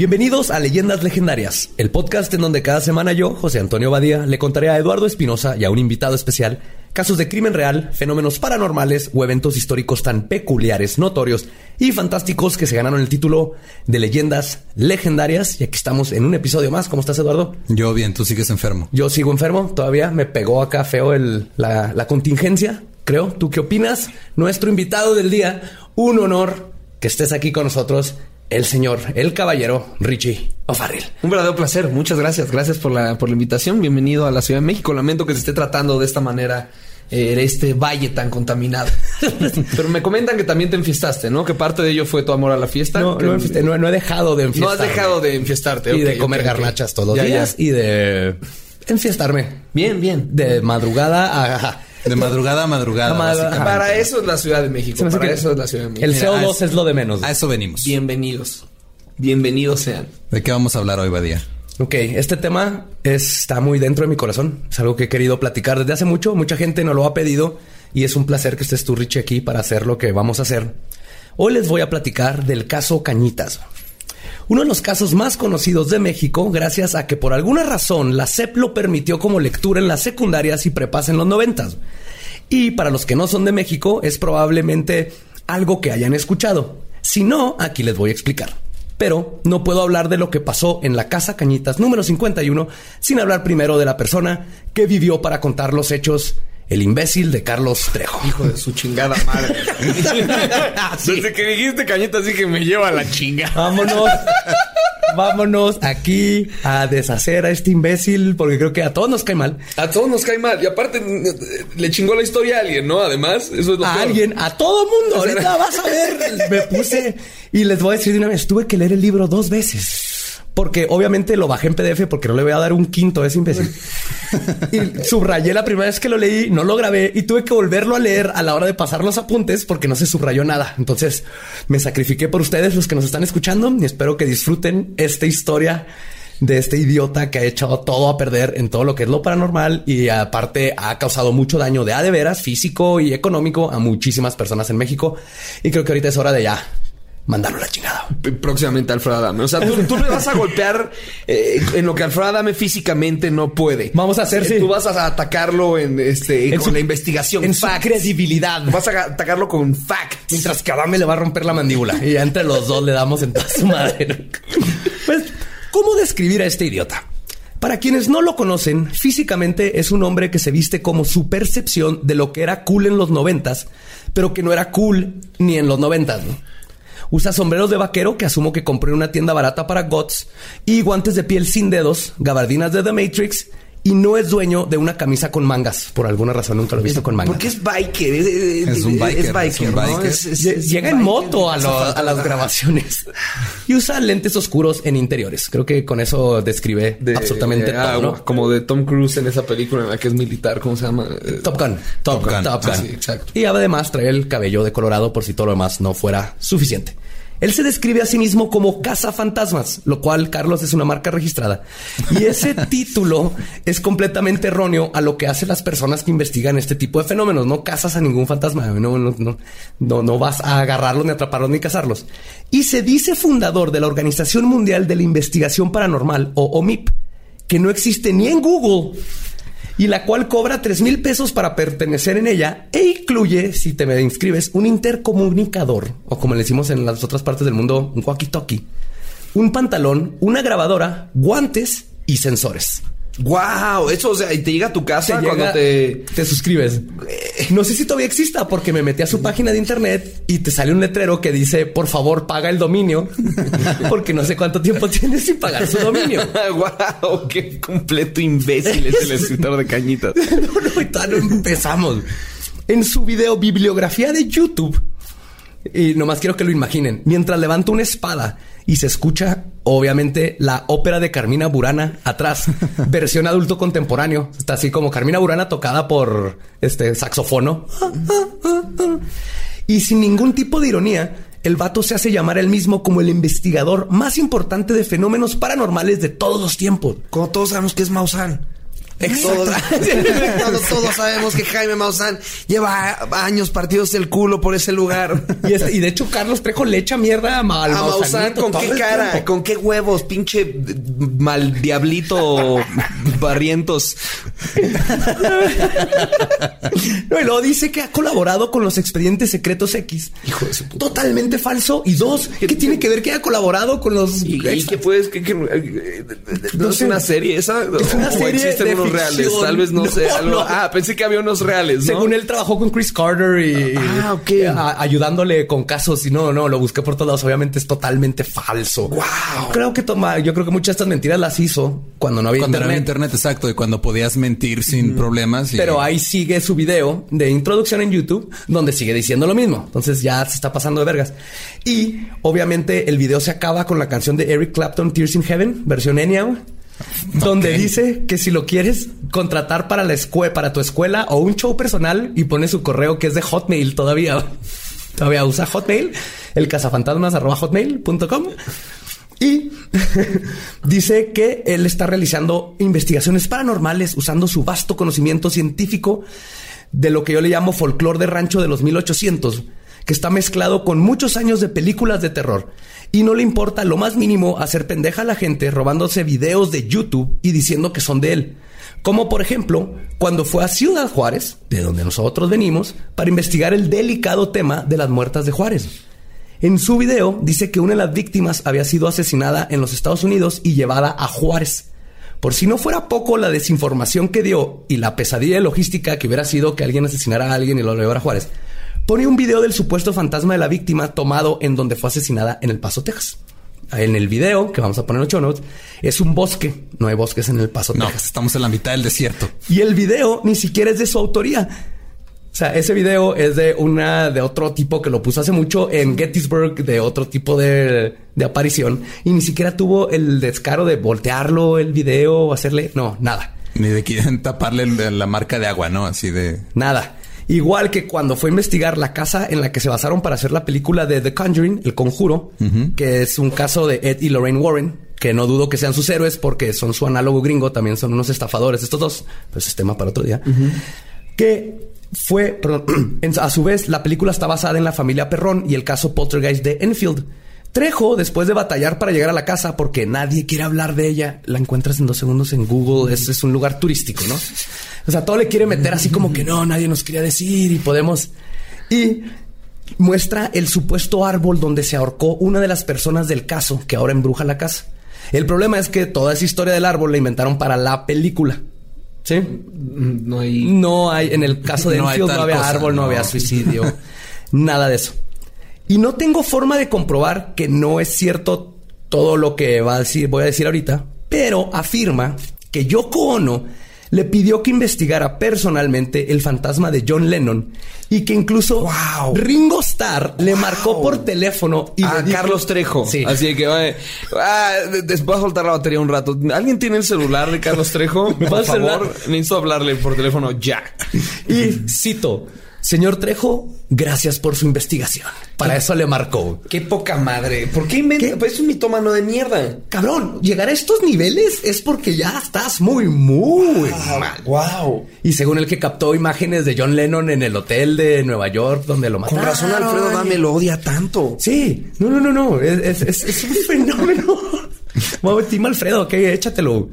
Bienvenidos a Leyendas Legendarias, el podcast en donde cada semana yo, José Antonio Badía, le contaré a Eduardo Espinosa y a un invitado especial casos de crimen real, fenómenos paranormales o eventos históricos tan peculiares, notorios y fantásticos que se ganaron el título de Leyendas Legendarias. Y aquí estamos en un episodio más. ¿Cómo estás, Eduardo? Yo bien, tú sigues enfermo. Yo sigo enfermo, todavía me pegó acá feo el, la, la contingencia, creo. ¿Tú qué opinas? Nuestro invitado del día, un honor que estés aquí con nosotros el señor, el caballero Richie O'Farrill. Un verdadero placer. Muchas gracias. Gracias por la, por la invitación. Bienvenido a la Ciudad de México. Lamento que se esté tratando de esta manera eh, este valle tan contaminado. Pero me comentan que también te enfiestaste, ¿no? Que parte de ello fue tu amor a la fiesta. No, no, enfiesté, no, no he dejado de enfiestarme. No has dejado de enfiestarte. Y de comer garnachas todos los Ya, días ya. y de enfiestarme. Bien, bien. De madrugada a... De madrugada a madrugada. A madrugada. básicamente. Para eso es la Ciudad de México. Para eso es la Ciudad de México. El Mira, CO2 a es lo de menos. A eso venimos. Bienvenidos. Bienvenidos sean. ¿De qué vamos a hablar hoy, Badía? Ok, este tema está muy dentro de mi corazón. Es algo que he querido platicar desde hace mucho. Mucha gente nos lo ha pedido y es un placer que estés tú, Richie, aquí para hacer lo que vamos a hacer. Hoy les voy a platicar del caso Cañitas. Uno de los casos más conocidos de México, gracias a que por alguna razón la SEP lo permitió como lectura en las secundarias y prepas en los noventas. Y para los que no son de México, es probablemente algo que hayan escuchado. Si no, aquí les voy a explicar. Pero no puedo hablar de lo que pasó en la Casa Cañitas número 51 sin hablar primero de la persona que vivió para contar los hechos, el imbécil de Carlos Trejo. Hijo de su chingada madre. Desde que dijiste cañeta así que me lleva a la chinga. Vámonos. Vámonos aquí a deshacer a este imbécil porque creo que a todos nos cae mal. A todos nos cae mal. Y aparte, le chingó la historia a alguien, ¿no? Además, eso es lo a peor. alguien, a todo mundo. Ahorita vas a ver. Me puse y les voy a decir de una vez, tuve que leer el libro dos veces. Porque obviamente lo bajé en PDF porque no le voy a dar un quinto a ese imbécil. y subrayé la primera vez que lo leí, no lo grabé y tuve que volverlo a leer a la hora de pasar los apuntes porque no se subrayó nada. Entonces me sacrifiqué por ustedes, los que nos están escuchando, y espero que disfruten esta historia de este idiota que ha echado todo a perder en todo lo que es lo paranormal y aparte ha causado mucho daño de a de veras, físico y económico a muchísimas personas en México. Y creo que ahorita es hora de ya mandarlo a la chingada. Próximamente Alfredo Adame. O sea, tú, tú le vas a golpear eh, en lo que Alfredo Adame físicamente no puede. Vamos a hacer, Eh, sí. Tú vas a atacarlo en este En con su- la investigación. en su facts. credibilidad. Vas a atacarlo con facts. Mientras que Adame le va a romper la mandíbula. Y entre los dos le damos en toda su madre. Pues, ¿cómo describir a este idiota? Para quienes no lo conocen, físicamente es un hombre que se viste como su percepción de lo que era cool en los noventas, pero que no era cool ni en los noventas. ¿no? Usa sombreros de vaquero que asumo que compró en una tienda barata para GOTS y guantes de piel sin dedos, gabardinas de The Matrix y no es dueño de una camisa con mangas. Por alguna razón nunca lo he visto con mangas. Porque es biker. Es, es- Es un biker, Es biker, es un ¿no? biker. Es- es- Lle- es Llega en biker. moto a, lo- a las grabaciones y usa lentes oscuros en interiores. Creo que con eso describe De- absolutamente ah, todo. ¿no? Como de Tom Cruise en esa película en la que es militar. ¿Cómo se llama? Eh, Top Gun. Top Gun. Top Gun. Ah, sí, exacto. Y además trae el cabello de colorado por si todo lo demás no fuera suficiente. Él se describe a sí mismo como cazafantasmas, lo cual, Carlos, es una marca registrada. Y ese título es completamente erróneo a lo que hacen las personas que investigan este tipo de fenómenos. No cazas a ningún fantasma, no, no, no, no, no vas a agarrarlos, ni atraparlos, ni cazarlos. Y se dice fundador de la Organización Mundial de la Investigación Paranormal, o OMIP, que no existe ni en Google y la cual cobra 3 mil pesos para pertenecer en ella e incluye, si te me inscribes, un intercomunicador, o como le decimos en las otras partes del mundo, un walkie-talkie, un pantalón, una grabadora, guantes y sensores. Wow, eso, o sea, y te llega a tu casa Te cuando te. te suscribes. No sé si todavía exista porque me metí a su página de internet y te sale un letrero que dice, por favor, paga el dominio, porque no sé cuánto tiempo tienes sin pagar su dominio. wow, qué completo imbécil es el escritor de cañitas. no, no, todavía no empezamos. En su video bibliografía de YouTube, y nomás quiero que lo imaginen, mientras levanta una espada y se escucha, obviamente, la ópera de Carmina Burana atrás, versión adulto contemporáneo. Está así como Carmina Burana tocada por este saxofono. Y sin ningún tipo de ironía, el vato se hace llamar él mismo como el investigador más importante de fenómenos paranormales de todos los tiempos. Como todos sabemos que es Maussan. Todos, todos, sabemos que Jaime Maussan lleva años partidos el culo por ese lugar. Y, este- y de hecho, Carlos Trejo le echa mierda a, Ma- al A Maussan, ¿con qué cara? tiempo. ¿Con qué huevos? Pinche mal diablito barrientos. No, y luego dice que ha colaborado con los expedientes secretos X. Hijo de su puta. Totalmente falso. Y dos, ¿qué tiene que ver que haya colaborado con los... ¿Y, y qué puedes? ¿Qué, qué- eh, no, No es sé. una serie esa? Es una ¿O serie de unos reales? Tal vez no, No, sé. algo- no. Ah, pensé que había unos reales, ¿no? Según él trabajó con Chris Carter y, Ah, ok. y a- ayudándole con casos y no, no, lo busqué por todos lados. Obviamente es totalmente falso. Wow. Creo que toma, yo creo que muchas de estas mentiras las hizo cuando no había Cuando no había internet. internet, exacto, y cuando podías mentir sin problemas. y- Pero ahí sigue su video de introducción en YouTube, donde sigue diciendo lo mismo. Entonces ya se está pasando de vergas. Y obviamente el video se acaba con la canción de Eric Clapton, Tears in Heaven, versión Enya, güey, donde dice que si lo quieres contratar para la escuela, para tu escuela o un show personal y pone su correo que es de Hotmail todavía. Todavía usa Hotmail, el cazafantasmas arroba hotmail.com. Y dice que él está realizando investigaciones paranormales usando su vasto conocimiento científico de lo que yo le llamo folclore de rancho de los 1800, que está mezclado con muchos años de películas de terror. Y no le importa lo más mínimo hacer pendeja a la gente robándose videos de YouTube y diciendo que son de él. Como por ejemplo, cuando fue a Ciudad Juárez, de donde nosotros venimos, para investigar el delicado tema de las muertas de Juárez. En su video dice que una de las víctimas había sido asesinada en los Estados Unidos y llevada a Juárez. Por si no fuera poco la desinformación que dio y la pesadilla logística que hubiera sido que alguien asesinara a alguien y lo llevara a Juárez, pone un video del supuesto fantasma de la víctima tomado en donde fue asesinada en El Paso, Texas. En el video, que vamos a poner en los show notes, es un bosque. No hay bosques en El Paso, No, Texas. estamos en la mitad del desierto. Y el video ni siquiera es de su autoría. O sea, ese video es de una de otro tipo que lo puso hace mucho en Gettysburg, de otro tipo de, de aparición, y ni siquiera tuvo el descaro de voltearlo el video o hacerle. No, nada. Ni de quieren taparle la marca de agua, ¿no? Así de... Nada. Igual que cuando fue a investigar la casa en la que se basaron para hacer la película de The Conjuring, El Conjuro, que es un caso de Ed y Lorraine Warren, que no dudo que sean sus héroes porque son su análogo gringo, también son unos estafadores estos dos, pues es tema para otro día. Que fue, perdón, a su vez, la película está basada en la familia Perrón y el caso Poltergeist de Enfield. Trejo, después de batallar para llegar a la casa porque nadie quiere hablar de ella, la encuentras en dos segundos en Google. Es, es un lugar turístico, ¿no? O sea, todo le quiere meter así como que no, nadie nos quería decir y podemos. Y muestra el supuesto árbol donde se ahorcó una de las personas del caso que ahora embruja la casa. El problema es que toda esa historia del árbol la inventaron para la película. ¿Sí? No hay. No hay, en el caso de No Enfield no había cosa, árbol, no, no. había suicidio, nada de eso. Y no tengo forma de comprobar que no es cierto todo lo que va a decir, voy a decir ahorita, pero afirma que Yoko Ono le pidió que investigara personalmente el fantasma de John Lennon y que incluso Wow. Ringo Starr le marcó por teléfono y a Carlos Trejo. Sí. Así que, ah, de- des- voy a soltar la batería un rato. ¿Alguien tiene el celular de Carlos Trejo? Por favor, necesito hablarle por teléfono ya. Y cito, señor Trejo, gracias por su investigación. Para eso le marcó. Qué poca madre. ¿Por qué inventa? Pues es un mitómano de mierda. Cabrón, llegar a estos niveles es porque ya estás muy, muy mal. Wow. Y según el que captó imágenes de John Lennon en el hotel de Nueva York donde lo Con mataron. razón Alfredo Dame lo odia tanto. Sí, no, no, no, no. Es, es- es- es un fenómeno. Vamos, Team Alfredo, ok, échatelo.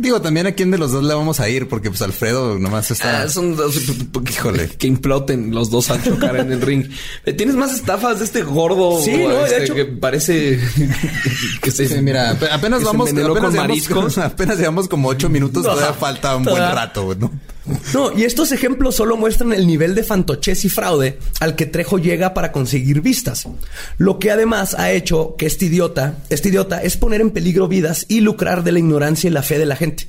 Digo, también a quién de los dos le vamos a ir, porque pues Alfredo nomás está. Ah, son dos. Híjole. Que imploten los dos al chocar en el ring. Eh, ¿Tienes más estafas de este gordo? Sí, no, de este, hecho- Que parece que se. Sí, mira, ap- apenas que se vamos, envenenó apenas con apenas llevamos como ocho minutos, No, todavía falta un buen rato, ¿no? No, y estos ejemplos solo muestran el nivel de fantochez y fraude al que Trejo llega para conseguir vistas. Lo que además ha hecho que este idiota, este idiota es poner en peligro vidas y lucrar de la ignorancia y la fe de la gente.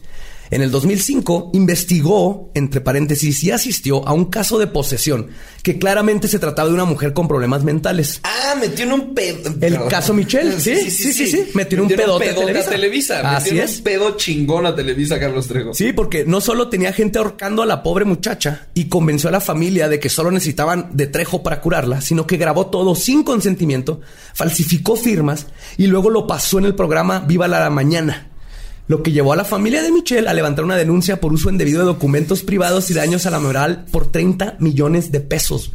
En el 2005 investigó, entre paréntesis, y asistió a un caso de posesión que claramente se trataba de una mujer con problemas mentales. Ah, metió en un pedo. El caso Michelle, sí, sí, sí, sí. Metió en un pedote a Televisa. Televisa. Así Metió es. un pedo chingón a Televisa, Carlos Trejo. Sí, porque no solo tenía gente ahorcando a la pobre muchacha y convenció a la familia de que solo necesitaban de Trejo para curarla, sino que grabó todo sin consentimiento, falsificó firmas y luego lo pasó en el programa Viva la Mañana. Lo que llevó a la familia de Michelle a levantar una denuncia por uso indebido de documentos privados y daños a la moral por 30 millones de pesos.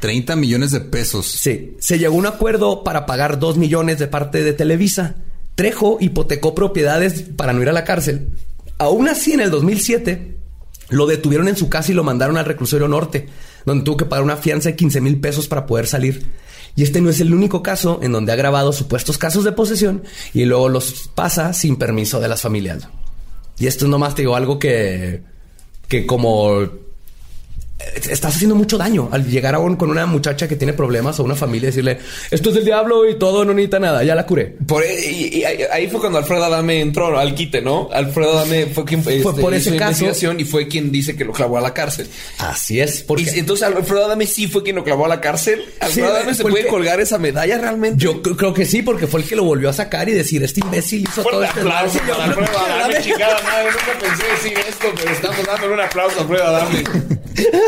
30 millones de pesos. Sí, se llegó a un acuerdo para pagar 2 millones de parte de Televisa. Trejo hipotecó propiedades para no ir a la cárcel. Aún así, en el 2007, lo detuvieron en su casa y lo mandaron al reclusorio norte, donde tuvo que pagar una fianza de 15 mil pesos para poder salir. Y este no es el único caso en donde ha grabado supuestos casos de posesión y luego los pasa sin permiso de las familias. Y esto es nomás, te digo, algo que, que como estás haciendo mucho daño al llegar a un- con una muchacha que tiene problemas o una familia y decirle esto es del diablo y todo no necesita nada, ya la curé. Por, y, y ahí fue cuando Alfredo Adame entró al quite, ¿no? Alfredo Adame fue quien este, por ese hizo caso. investigación y fue quien dice que lo clavó a la cárcel. Así es, porque Y entonces Alfredo Adame sí fue quien lo clavó a la cárcel. Alfredo Adame se fue puede colgar esa medalla realmente. yo cre- creo que sí, porque fue el que lo volvió a sacar y decir este imbécil hizo todo este aplauso desmadre". para Alfredo Adame, chingada madre. Nunca pensé decir esto, pero estamos dándole un aplauso a Alfredo Adame.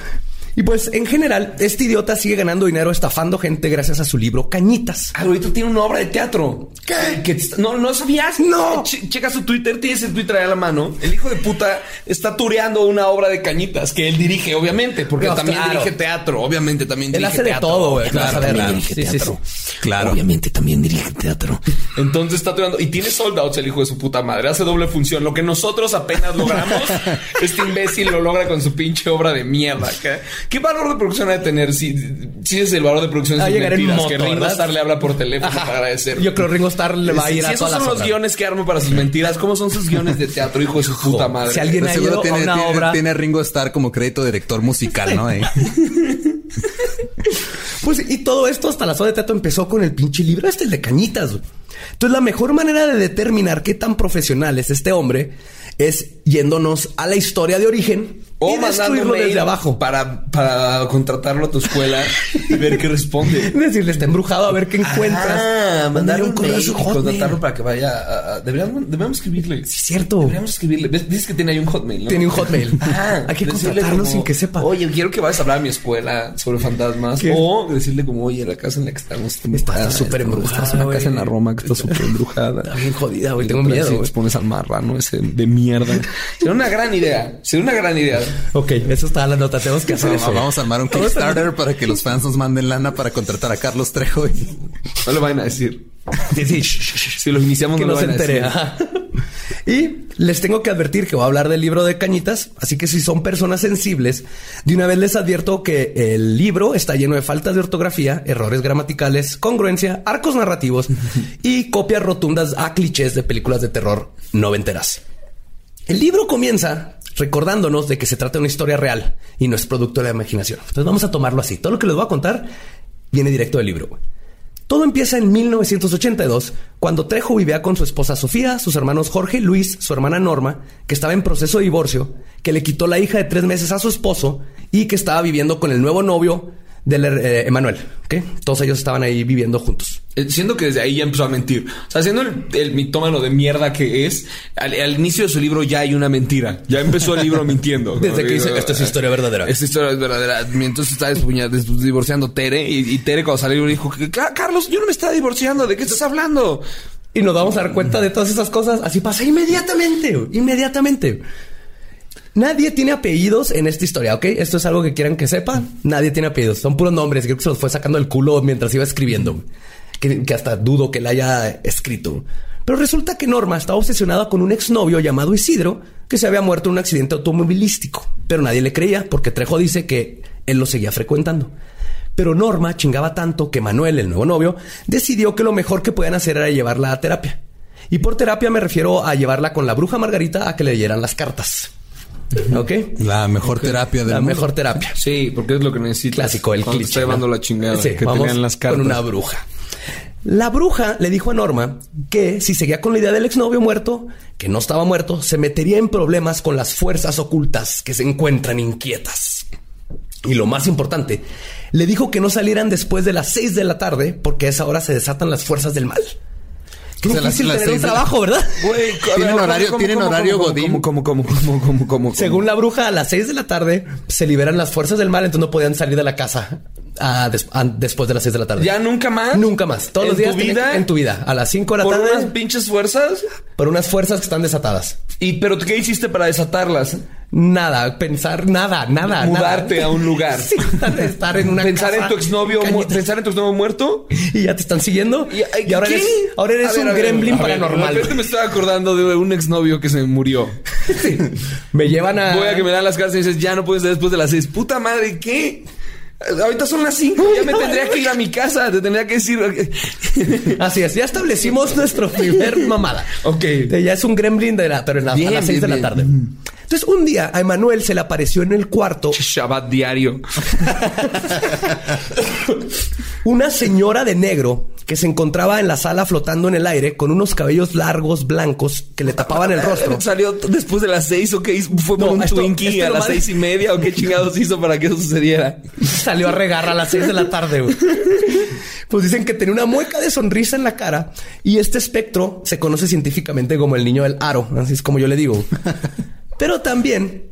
Y pues en general, este idiota sigue ganando dinero estafando gente gracias a su libro Cañitas. Ah, ahorita tiene una obra de teatro. ¿Qué? No, no sabías. No. Che- checa su Twitter, tienes el Twitter ahí a la mano. El hijo de puta está tureando una obra de cañitas que él dirige, obviamente, porque No, también claro. dirige teatro. Obviamente también Él dirige hace de teatro. todo, güey. Claro, también dirige teatro. Claro. Obviamente también dirige teatro. Entonces está tureando. Y tiene sold-outs el hijo de su puta madre. Hace doble función. Lo que nosotros apenas logramos, este imbécil lo logra con su pinche obra de mierda. ¿Qué, qué valor de producción ha de tener si, si es el valor de producción de Va a sus llegar en mentiras? moto, que Ringo ¿verdad? Starr le habla por teléfono para agradecer. Yo creo que Ringo Starr le va a Si- ir si a esos todas son las los obras. guiones que arma para sus mentiras, ¿cómo son sus guiones de teatro, hijo de su puta madre? Si alguien ha ido tiene, a una tiene- obra. tiene a Ringo Starr como crédito director musical, ¿no? Pues y todo esto hasta la zona de teatro empezó con el pinche libro este, el de cañitas. Entonces la mejor manera de determinar qué tan profesional es este hombre es yéndonos a la historia de origen O y mail desde abajo. para, para contratarlo a tu escuela y ver qué responde. Decirle, está embrujado a ver qué encuentras. Ah, mandarle un correo a su Hotmail. contratarlo para que vaya a... a- deberíamos, deberíamos escribirle. Sí, cierto. Deberíamos escribirle. Dices que tiene ahí un hotmail, ¿no? Tiene un hotmail. Ah, Hay que contratarlo como, sin que sepa. Oye, quiero que vayas a hablar a mi escuela sobre fantasmas. ¿Qué? O decirle como, oye, la casa en la que estamos está súper embrujada, Es una casa en la Roma que está súper embrujada. Está bien jodida, güey. Y Tengo miedo, y te pones al marrano ese de mierda. Sería una gran idea. Sería una gran idea. Ok, eso está en la nota. Tenemos que hacer No, eso. vamos a armar un Kickstarter para que los fans nos manden lana para contratar a Carlos Trejo. y- No le vayan a decir. Sí, sí. Si lo iniciamos, que no se a entere. decir. Y les tengo que advertir que voy a hablar del libro de Cañitas, así que si son personas sensibles, de una vez les advierto que el libro está lleno de faltas de ortografía, errores gramaticales, congruencia, arcos narrativos y copias rotundas a clichés de películas de terror noventeras. El libro comienza recordándonos de que se trata de una historia real y no es producto de la imaginación. Entonces vamos a tomarlo así. Todo lo que les voy a contar viene directo del libro. Todo empieza en 1982, cuando Trejo vivía con su esposa Sofía, sus hermanos Jorge Luis, su hermana Norma, que estaba en proceso de divorcio, que le quitó la hija de tres meses a su esposo y que estaba viviendo con el nuevo novio del eh, Emanuel. ¿ok? Todos ellos estaban ahí viviendo juntos. Eh, Siendo que desde ahí ya empezó a mentir. O sea, siendo el, el mitómano de mierda que es, al, al inicio de su libro ya hay una mentira. Ya empezó el libro mintiendo. ¿no? Desde que dice, "Esta es historia verdadera". Esta historia es verdadera. Entonces está divorciando Tere. Y, y Tere cuando salió dijo, "Ca- Carlos, yo no me estaba divorciando. ¿De qué estás hablando? Y nos vamos a dar cuenta de todas esas cosas. Así pasa inmediatamente, inmediatamente. Nadie tiene apellidos en esta historia, ¿ok? Esto es algo que quieran que sepan. Nadie tiene apellidos. Son puros nombres. Creo que se los fue sacando el culo mientras iba escribiendo. Que, hasta dudo que la haya escrito. Pero resulta que Norma estaba obsesionada con un exnovio llamado Isidro que se había muerto en un accidente automovilístico. Pero nadie le creía porque Trejo dice que él lo seguía frecuentando. Pero Norma chingaba tanto que Manuel, el nuevo novio, decidió que lo mejor que podían hacer era llevarla a terapia. Y por terapia me refiero a llevarla con la bruja Margarita a que le leyeran las cartas. ¿Ok? La mejor terapia del La mundo. mejor terapia. Sí, porque es lo que necesitas. Clásico, el cliché. está llevando ¿no? la chingada. Sí, que vamos tenían las cartas. con una bruja. La bruja le dijo a Norma que si seguía con la idea del exnovio muerto, que no estaba muerto, se metería en problemas con las fuerzas ocultas que se encuentran inquietas. Y lo más importante, le dijo que no salieran después de las 6 de la tarde porque a esa hora se desatan las fuerzas del mal. Qué O sea, las- difícil las tener un trabajo, ¿verdad? Güey, Tienen ver, horario- ¿cómo, tienen cómo, horario cómo, godín. cómo, cómo, cómo, cómo? Según la bruja, a las 6 de la tarde se liberan las fuerzas del mal, entonces no podían salir de la casa ah, des- ah, después de las 6 de la tarde. ¿Ya nunca más? Nunca más. Todos ¿En los días tu vida? en tu vida. A las 5 de la ¿Por tarde. unas pinches fuerzas? por unas fuerzas que están desatadas. ¿Y pero qué hiciste para desatarlas? Nada, pensar nada, nada. Mudarte nada. a un lugar. Sí, estar en una Pensar casa, en tu exnovio, pensar en tu exnovio muerto. y ya te están siguiendo. Y, ahora ¿qué? eres, ahora eres ver, un ver, gremlin paranormal. De me estoy acordando de un exnovio que se murió. Me llevan a. Voy a que me dan las cartas y dices, ya no puedes después de las seis. Puta madre, ¿qué? Ahorita son las cinco, ya me tendría que ir a mi casa, te tendría que decir. Así es, ya establecimos nuestro primer mamada. Ok. Ya es un gremlin de la, pero en la- Bien, a las 6 de la bien. Entonces, un día a Emanuel se le apareció en el cuarto Shabbat diario. una señora de negro que se encontraba en la sala flotando en el aire con unos cabellos largos blancos que le tapaban el rostro. ¿Salió después de las seis o qué hizo? ¿Fue por No, un esto- Twinkie esto a las seis y media o qué chingados hizo para que eso sucediera? Salió a regar a las 6 de la tarde. güey. Pues dicen que tenía una mueca de sonrisa en la cara y este espectro se conoce científicamente como el niño del aro, así es como yo le digo. Pero también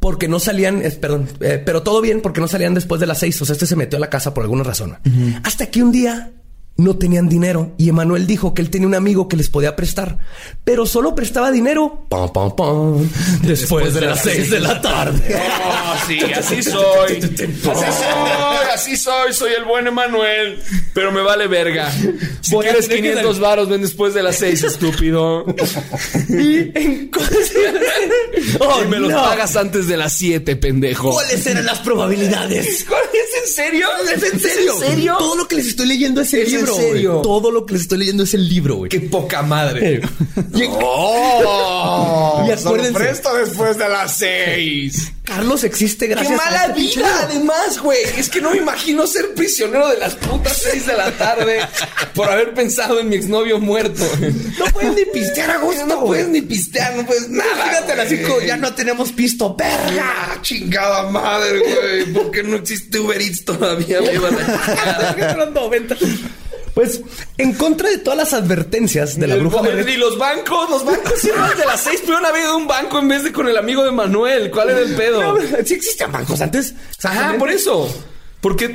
porque no salían, eh, perdón, eh, pero todo bien porque no salían después de las 6, o sea, este se metió a la casa por alguna razón. Hasta que un día no tenían dinero y Emanuel dijo que él tenía un amigo que les podía prestar, pero solo prestaba dinero pam, pam, pam, después, de, las 6 de la tarde. Oh, sí, así soy. Así soy, así soy. Soy el buen Emanuel. Pero me vale verga. Si Voy quieres tener que 500 varos, ven después de las 6, estúpido. Y en Oh, y me los pagas antes de las 7, pendejo. ¿Cuáles eran las probabilidades? ¿Cuál es en serio? ¿Es en serio? ¿En serio? Todo lo que les estoy leyendo es el ¿Es en serio? Todo lo que les estoy leyendo es el libro, güey. Qué poca madre. Y- ¡Oh! Y acuérdense. después de las 6. Carlos existe ¡Qué gracias a mala este pinche vida! Además, güey. Es que no me imagino ser prisionero de las putas 6 de la tarde por haber pensado en mi exnovio muerto. No puedes ni pistear a gusto. No puedes ni pistear, no puedes nada. Fíjate, las cinco ya no tenemos pisto, verga. Chingada madre, güey. ¿Por qué no existe Uber Eats todavía? Me iban a chingar. Eran 90. Pues, en contra de todas las advertencias de la bruja Margarita- Y los bancos, los bancos cierran de las seis. Pudieron haber ido a un banco en vez de con el amigo de Manuel. ¿Cuál era el pedo? No, sí existían bancos antes. Ajá, por eso. Porque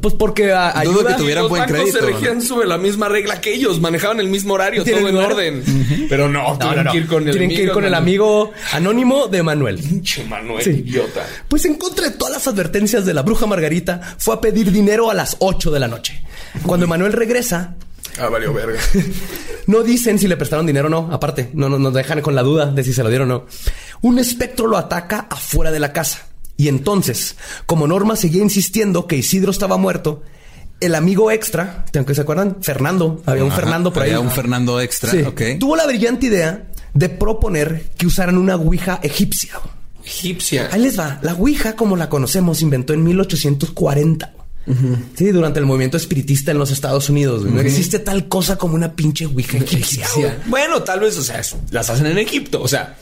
Pues porque Dudo ayuda. que tuvieran los buen bancos crédito. se ¿no? regían sobre la misma regla que ellos, manejaban el mismo horario, todo en orden. Pero no, No, tienen no, no. que ir con el Tienen que ir con el amigo anónimo de Manuel. Pinche Manuel, Sí. idiota. Pues en contra de todas las advertencias de la bruja Margarita, fue a pedir dinero a las 8 de la noche. Cuando Manuel regresa, Ah, valió verga. no dicen si le prestaron dinero o no. Aparte, no no- nos dejan con la duda de si se lo dieron o no. Un espectro lo ataca afuera de la casa. Y entonces, como Norma seguía insistiendo que Isidro estaba muerto, el amigo extra, aunque se acuerdan, Fernando, había un Ajá, Fernando por ahí. había un Fernando extra, Sí. Tuvo la brillante idea de proponer que usaran una ouija egipcia. Egipcia. Ahí les va. La ouija, como la conocemos, se inventó en 1840. Sí, durante el movimiento espiritista en los Estados Unidos. No existe tal cosa como una pinche Ouija egipcia. Bueno, tal vez, o sea, las hacen en Egipto, o sea.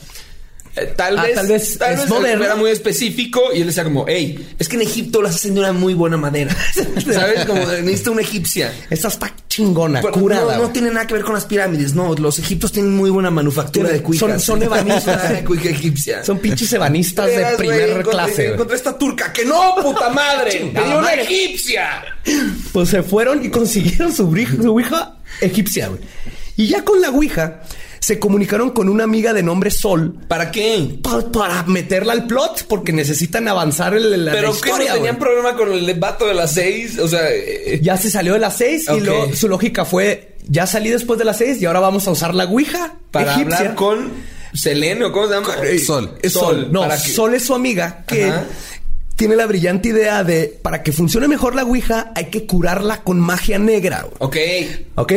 Eh, Tal Ah, vez, tal vez es moderno. era muy específico y él decía como, hey, es que en Egipto las hacen de una muy buena madera. ¿Sabes? Como necesita una egipcia. Esta está chingona, Pero curada. no, tiene nada que ver con las pirámides, no. Los egipcios tienen muy buena manufactura de cuijas. Son- son ebanistas. Cuija egipcia. Son pinches ebanistas de primer encontré- clase. Encontré esta turca que no, puta madre. Tenía una egipcia. Pues se fueron y consiguieron su, su egipcia, güey. Y ya con la Ouija se comunicaron con una amiga de nombre Sol ¿Para qué? pa- para meterla al plot porque necesitan avanzar el, la, la Pero que historia, no tenían problema con el vato de las seis. O sea, eh, Ya se salió de las seis Ok. y luego su lógica fue ya salí después de las seis y ahora vamos a usar la Ouija para egipcia. hablar con Selene o cómo se llama. Eh, Sol. Es Sol. No, que- Sol es su amiga que Ajá. tiene la brillante idea de para que funcione mejor la Ouija hay que curarla con magia negra. güey. Ok.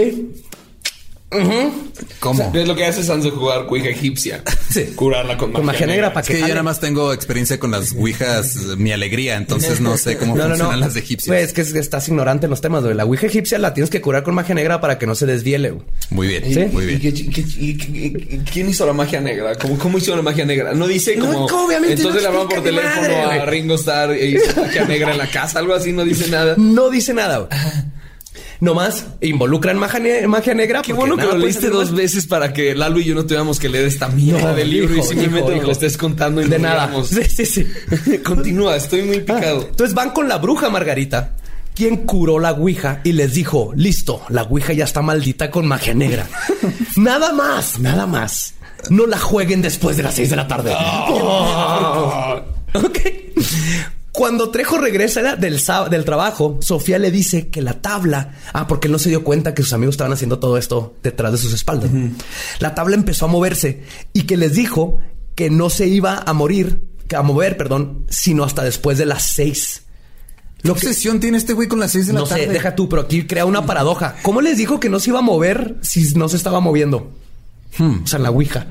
¿Cómo? Es lo que hace Sans de jugar cuija egipcia. Sí. Curarla con, Con magia negra para Es que que yo nada más tengo experiencia con las ouijas, mi alegría, entonces no sé cómo No, no, funcionan no. las egipcias. Güey, es que es- estás ignorante en los temas, güey. La Ouija egipcia la tienes que curar con magia negra para que no se desviele, güey. Muy bien, ¿Sí? muy ¿Y, bien. y- y- y- quién hizo la magia negra? ¿Cómo, cómo hizo la magia negra? No dice No, como. obviamente entonces no le hablan por teléfono madre, a. Ringo Starr e hizo magia negra en la casa. Algo así, no dice nada. No dice nada, güey. Nomás involucran magia, ne- magia negra. Qué bueno que lo leíste dos mal. veces para que Lalo y yo no tuviéramos que leer esta mierda No, del libro y simplemente hijo, lo estés contando y De nada. Sí, sí, sí. Continúa, estoy muy picado. Entonces van con la bruja Margarita, quien curó la Ouija y les dijo, listo, la Ouija ya está maldita con magia negra. nada más, nada más. No la jueguen después de las seis de la tarde. Ah. ok. Cuando Trejo regresa del, del trabajo, Sofía le dice que la tabla, ah, porque él no se dio cuenta que sus amigos estaban haciendo todo esto detrás de sus espaldas. La tabla empezó a moverse y que les dijo que no se iba a morir, que a mover, perdón, sino hasta después de las seis. ¿Qué Lo que obsesión tiene este güey con las seis de la no tarde? sé, deja tú, pero aquí crea una paradoja. ¿Cómo les dijo que no se iba a mover si no se estaba moviendo? Hmm. O sea, la Ouija.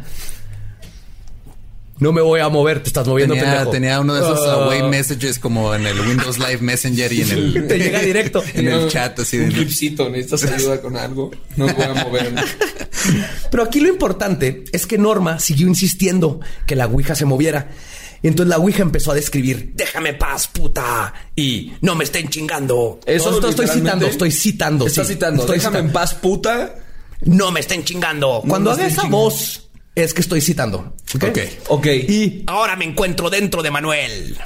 No me voy a mover, te estás moviendo, Tenía, pendejo. tenía uno de esos Ah. away messages como en el Windows Live Messenger y en el... Te llega directo. en el chat así Un de... clipcito, necesitas ayuda con algo. No voy a mover. Pero aquí lo importante es que Norma siguió insistiendo que la Ouija se moviera. Y entonces la Ouija empezó a describir, déjame paz, puta. Y no me estén chingando. Eso Esto estoy citando, estoy citando. Estás sí. citando. Estoy Déjame en citando. paz, puta. No me estén chingando. Cuando me haga esa chingando. voz, es que estoy citando. ¿ok? Ok. Ok. Y ahora me encuentro dentro de Manuel.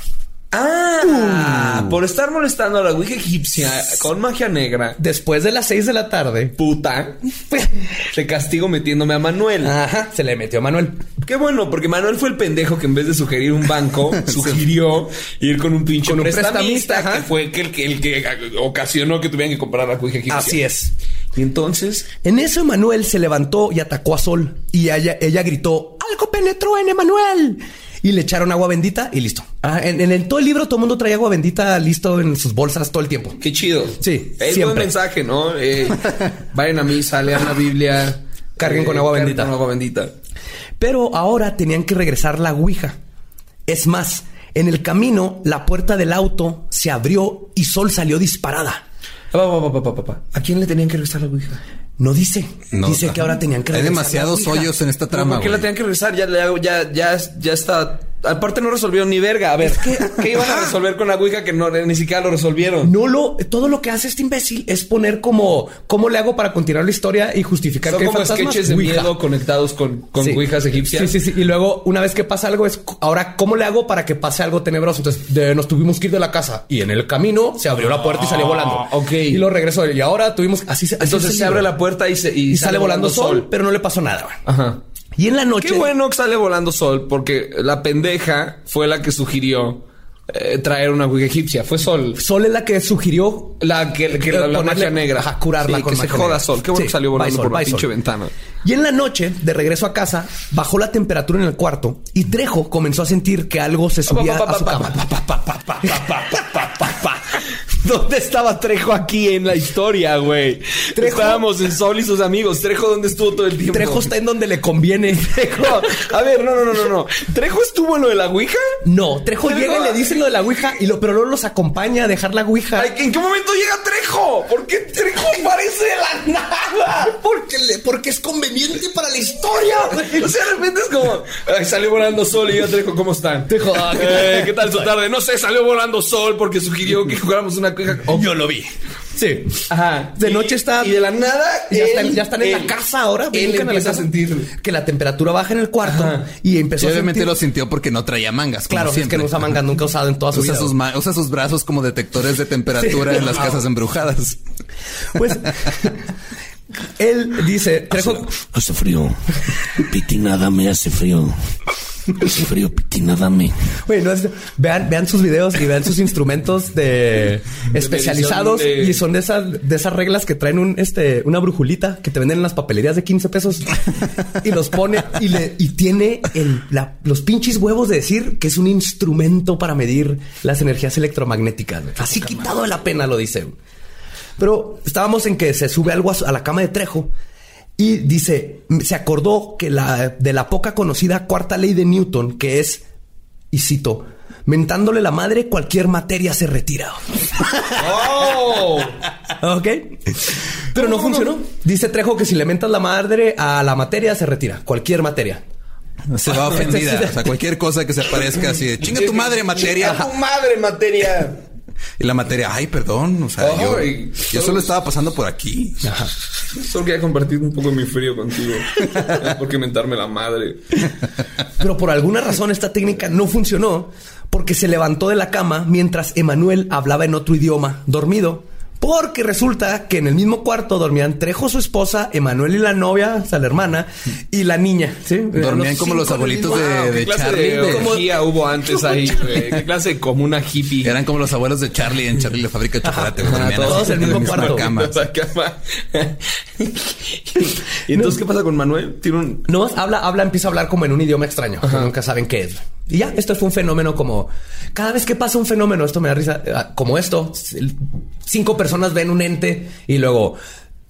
Ah, por estar molestando a la Ouija egipcia con magia negra. Después de las seis de la tarde. Puta. Te castigo metiéndome a Manuel. Ajá, se le metió a Manuel. Qué bueno, porque Manuel fue el pendejo que en vez de sugerir un banco, sugirió ir con un pinche Con un prestamista, prestamista, que fue que el, que el que ocasionó que tuvieran que comprar la Ouija egipcia. Así es. Y entonces, En eso Emanuel se levantó y atacó a Sol. Y ella, ella gritó, algo penetró en Emanuel. Y le echaron agua bendita y listo. Ah, en, todo el libro todo el mundo trae agua bendita listo en sus bolsas todo el tiempo. qué chido. Sí, Es buen siempre. mensaje, ¿no? Eh, vayan a misa, lean la Biblia. eh, Carguen con agua carguen bendita. con agua bendita. Pero ahora tenían que regresar la Ouija. Es más, en el camino la puerta del auto se abrió y Sol salió disparada. Pa, pa, pa, pa, pa, pa, pa. ¿A quién le tenían que regresar la Ouija? No dice. No, dice que ahora tenían que Hay regresar la demasiados hoyos en esta trama, ¿Por qué la tenían que regresar? Ya, ya, ya, ya, ya está. Aparte no resolvieron ni verga. A ver, ¿qué, qué iban a resolver con la Ouija que no, ni siquiera lo resolvieron? No lo, todo lo que hace este imbécil es poner como cómo le hago para continuar la historia y justificar Son que hay como fantasmas. sketches de Ouija. miedo conectados con, con Sí. Ouijas egipcias. Sí, sí, sí. Y luego, una vez que pasa algo, es ahora, ¿cómo le hago para que pase algo tenebroso? Entonces, de- nos tuvimos que ir de la casa y en el camino se abrió la puerta y salió volando. Ah, ok. Y lo regresó. Y ahora tuvimos, así se, así Entonces es el se abre libro. la puerta y, se, y, y, sale, volando sol, pero no le pasó nada. güey. Ajá. Y en la noche. Qué bueno que sale volando sol porque la pendeja fue la que sugirió eh, traer una Ouija egipcia. Fue Sol. Sol es la que sugirió La que, que la, la magia negra. ajá, curarla Sí, con que se joda negra. Sol. Qué bueno Sí, que salió volando Sol, por la pinche Sol. ventana. Y en la noche, de regreso a casa, bajó la temperatura en el cuarto y Trejo comenzó a sentir que algo se subía a su cama. ¿Dónde estaba Trejo aquí en la historia, güey? Trejo- Estábamos en Sol y sus amigos. Trejo, ¿dónde estuvo todo el tiempo? Trejo está en donde le conviene. Trejo. A ver, no, no, no, no, no. ¿Trejo estuvo en lo de la Ouija? No, Trejo Trejo- llega y le dicen lo de la Ouija, y lo, pero luego los acompaña a dejar la Ouija. Ay, ¿En qué momento llega Trejo? ¿Por qué Trejo aparece de la nada? porque, le- porque es conveniente para la historia. O sea, de repente es como... Ay, salió volando Sol y yo, Trejo, ¿cómo están? Trejo, ah, ¿qué Eh, tal? ¿Qué tal su tarde? No sé, salió volando Sol porque sugirió que jugáramos una Ouija. Yo lo vi. Sí. Ajá. De Y- noche está. Y de la nada... Ya, él- están, ya están en él- la casa ahora. Él a empieza a sentir... que la temperatura baja en el cuarto Ajá. y Y empezó a obviamente sentir- lo sintió porque no traía mangas. como Claro, es siempre. que no usa mangas, nunca usado en toda su Usa vida. sus, ma- usa sus brazos como detectores de temperatura Sí. en las casas embrujadas. Pues él dice, Trejo, Hace frío. Piti, nada me hace frío. Hace frío, Piti, nada me. Güey, no es- vean, vean sus videos y vean sus instrumentos de especializados de- y son de esas, de esas reglas que traen un, este, una brujulita que te venden en las papelerías de 15 pesos y los pone y le, y tiene el, la- los pinches huevos de decir que es un instrumento para medir las energías electromagnéticas. Así quitado de la pena lo dice. Pero estábamos en que se sube algo a la cama de Trejo y dice, se acordó que la, de la poca conocida cuarta ley de Newton, que es, y cito, mentándole la madre, cualquier materia se retira. ¡Oh! ¿Ok? Pero no funcionó. Dice Trejo que si le mentas la madre a la materia, se retira. Cualquier materia. Se va ofendida. O sea, cualquier cosa que se parezca así de chinga tu madre, materia. ¡Chinga tu madre, materia! Y la materia, ay, perdón. O sea, yo, Ay, yo solo estaba pasando por aquí. Solo quería compartir un poco de mi frío contigo. ¿Por qué mentarme la madre? Pero por alguna razón esta técnica no funcionó porque se levantó de la cama mientras Emanuel hablaba en otro idioma, dormido. Porque resulta que en el mismo cuarto dormían Trejo, su esposa, Emanuel y la novia, o sea, la hermana, y la niña. ¿sí? Dormían como los abuelitos mismo- de, ¿Qué de clase Charlie. de de- orgía hubo antes ahí, güey? ¿Qué clase de comuna hippie? Eran como los abuelos de Charlie en Charlie la fábrica de chocolate. todos así en el la mismo cuarto. cama. ¿Y entonces qué pasa con Manuel? Tiene un... No, habla, habla, empieza a hablar como en un idioma extraño, que nunca saben qué es. Y ya, esto fue un fenómeno como cada vez que pasa un fenómeno, esto me da risa, eh, como esto, cinco personas ven un ente y luego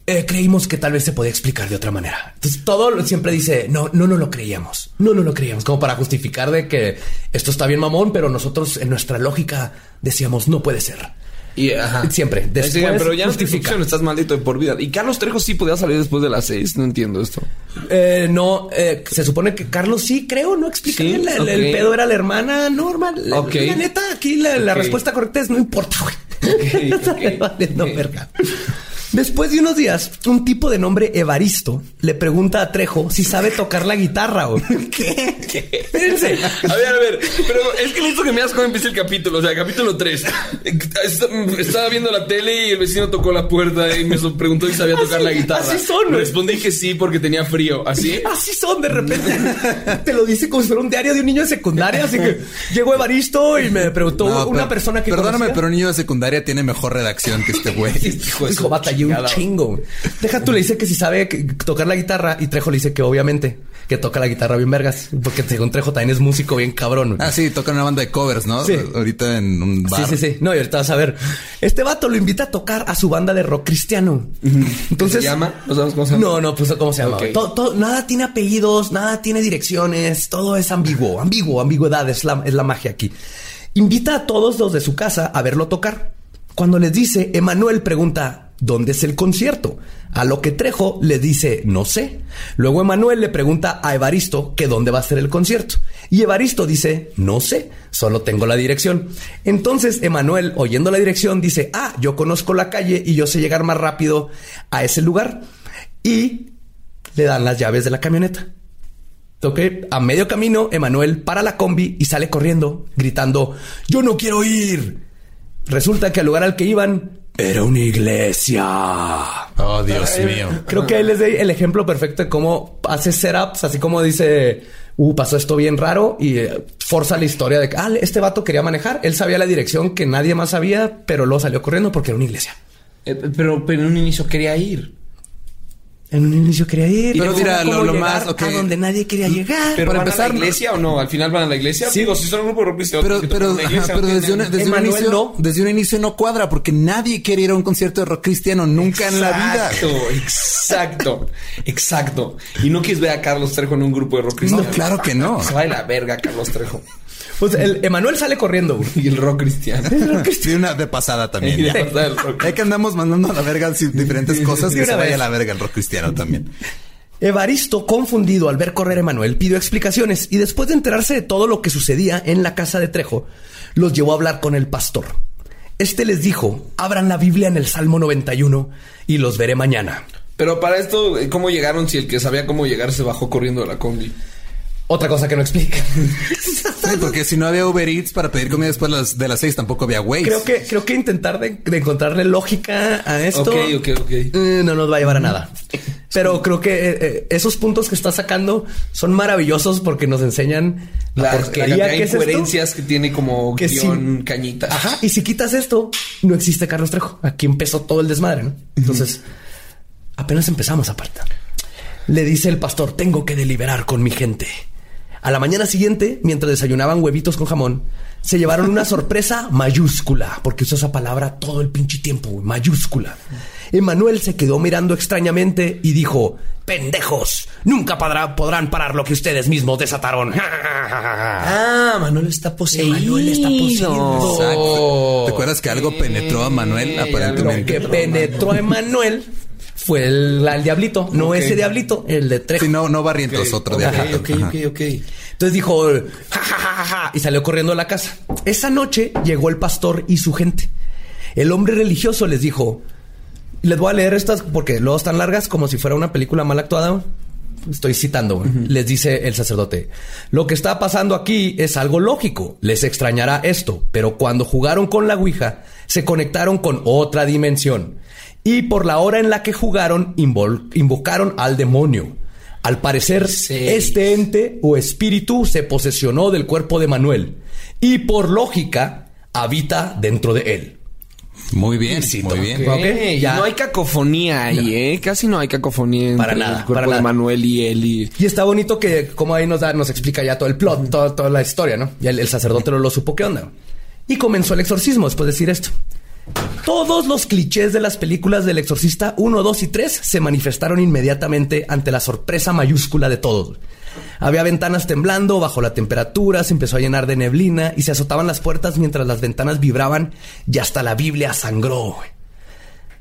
eh, creímos que tal vez se podía explicar de otra manera. Entonces todo siempre dice no, no, no lo creíamos, no, no lo creíamos, como para justificar de que esto está bien mamón, pero nosotros en nuestra lógica decíamos no puede ser. Y, ajá. Siempre. Sí, Después pero ya no justifica. funciona, estás maldito de por vida. Y Carlos Trejo sí podía salir después de las seis. No entiendo esto. Eh, no, eh, se supone que Carlos sí, creo, no explica Sí, el- El ok. pedo era la hermana Norma. La, Ok. la neta, aquí la, respuesta correcta es no importa, güey. Ok. verga. Después de unos días, un tipo de nombre Evaristo le pregunta a Trejo si sabe tocar la guitarra. güey. ¿Qué? Espérense. A ver, a ver, pero es que necesito que me hagas cómo empieza el capítulo, o sea, capítulo 3. Estaba viendo la tele y el vecino tocó la puerta y me preguntó si sabía tocar Así- la guitarra. así son, güey. Respondí que sí porque tenía frío. ¿Así? Así son de repente. Te lo dice como si fuera un diario de un niño de secundaria. Así que llegó Evaristo y me preguntó No, una per- persona que Perdóname, conocía. pero un niño de secundaria tiene mejor redacción que este güey. Hijo, Dijo, un chingo. Deja tú, le dice que si sabe tocar la guitarra y Trejo le dice que obviamente que toca la guitarra bien vergas. Porque según Trejo también es músico bien cabrón. Ah, sí, toca una banda de covers, ¿no? Sí. Ahorita en un bar. Sí, sí, sí. No, y ahorita vas a ver. Este vato lo invita a tocar a su banda de rock cristiano. Entonces. ¿Se llama? ¿No sabemos cómo se llama? No, no, pues cómo se llama. Todo- todo- nada tiene apellidos, nada tiene direcciones, todo es ambiguo, ambiguo, ambigüedad es la, es la magia aquí. Invita a todos los de su casa a verlo tocar. Cuando les dice, Emanuel pregunta, ¿dónde es el concierto? A lo que Trejo le dice, no sé. Luego Emanuel le pregunta a Evaristo que dónde va a ser el concierto. Y Evaristo dice, no sé, solo tengo la dirección. Entonces Emanuel, oyendo la dirección, dice, ah, yo conozco la calle y yo sé llegar más rápido a ese lugar. Y le dan las llaves de la camioneta. A medio camino, Emanuel para la combi y sale corriendo, gritando, yo no quiero ir. Resulta que al lugar al que iban era una iglesia. Oh, Dios mío. Creo que ahí les doy el ejemplo perfecto de cómo hace setups, así como dice, uh, pasó esto bien raro y eh, forza la historia de que, ah, este vato quería manejar. Él sabía la dirección que nadie más sabía, pero luego salió corriendo porque era una iglesia. Eh, pero, pero en un inicio quería ir. En un inicio quería ir. Pero luego mira, cómo lo- lo llegar más. A donde nadie quería llegar. Pero Para van empezar, a la iglesia o no? Al final van a la iglesia. Sí. Digo, si son un grupo de rock cristiano, Pero, pero, iglesia, pero desde, tienen- una- desde un inicio, no. desde un inicio no cuadra porque nadie quiere ir a un concierto de rock cristiano nunca en la vida. Exacto, exacto, exacto. Y no quieres ver a Carlos Trejo en un grupo de rock cristiano. No, claro que no. Se va de la verga Carlos Trejo. Pues el Emanuel sale corriendo. güey. Y el rock cristiano. Sí, una de pasada también. Y de ya. el rock. Hay que andamos mandando a la verga diferentes cosas que una se vaya vez. a la verga el rock cristiano también. Evaristo, confundido al ver correr a Emanuel, pidió explicaciones y después de enterarse de todo lo que sucedía en la casa de Trejo, los llevó a hablar con el pastor. Este les dijo, abran la Biblia en el Salmo 91 y los veré mañana. Pero para esto, ¿cómo llegaron si el que sabía cómo llegar se bajó corriendo de la combi? Otra cosa que no explica. Sí, porque si no había Uber Eats para pedir comida después de las, de las seis, tampoco había Waze. creo que, creo que intentar de, de encontrarle lógica a esto Ok, ok, ok. eh, no nos va a llevar a nada. Pero creo que eh, eh, esos puntos que está sacando son maravillosos porque nos enseñan la, La, la porquería cantidad que esto. incoherencias que tiene como Que guion sí. cañitas. Ajá, y si quitas esto, no existe Carlos Trejo. Aquí empezó todo el desmadre, ¿no? Entonces, apenas empezamos aparte. Le dice el pastor, tengo que deliberar con mi gente. A la mañana siguiente, mientras desayunaban huevitos con jamón, se llevaron una sorpresa mayúscula, porque usó esa palabra todo el pinche tiempo, mayúscula. Emanuel se quedó mirando extrañamente y dijo, pendejos, nunca podrá- podrán parar lo que ustedes mismos desataron. Ah, Manuel está poseído. Emanuel está poseído. Exacto. ¿Te acuerdas que algo penetró a Manuel? Lo Aparentemente. que penetró a Emanuel fue el, el diablito, no ese diablito, el de Trejo. Sí, no, no Barrientos, otro día. Ok, ok, ok, ok. Entonces dijo, ja, ja, ja, ja, ja, y salió corriendo a la casa. Esa noche llegó el pastor y su gente. El hombre religioso les dijo, les voy a leer estas porque luego están largas como si fuera una película mal actuada. Estoy citando, les dice el sacerdote. Lo que está pasando aquí es algo lógico. Les extrañará esto, pero cuando jugaron con la Ouija, se conectaron con otra dimensión. Y por la hora en la que jugaron, invocaron al demonio. Al parecer, Sí. este ente o espíritu se posesionó del cuerpo de Manuel y por lógica habita dentro de él. Muy bien, Cito. muy bien. Ok, Ok, ya. No hay cacofonía ahí, ¿eh? Casi no hay cacofonía entre Para nada, el cuerpo para de. Manuel y él. Y... Y está bonito que como ahí nos da, nos explica ya todo el plot, todo- toda la historia, ¿no? Y el, el sacerdote no lo supo qué onda. Y comenzó el exorcismo después de decir esto. Todos los clichés de las películas del exorcista 1, 2 y 3 se manifestaron inmediatamente ante la sorpresa mayúscula de todos. Había ventanas temblando bajo la temperatura, se empezó a llenar de neblina y se azotaban las puertas mientras las ventanas vibraban y hasta la Biblia sangró.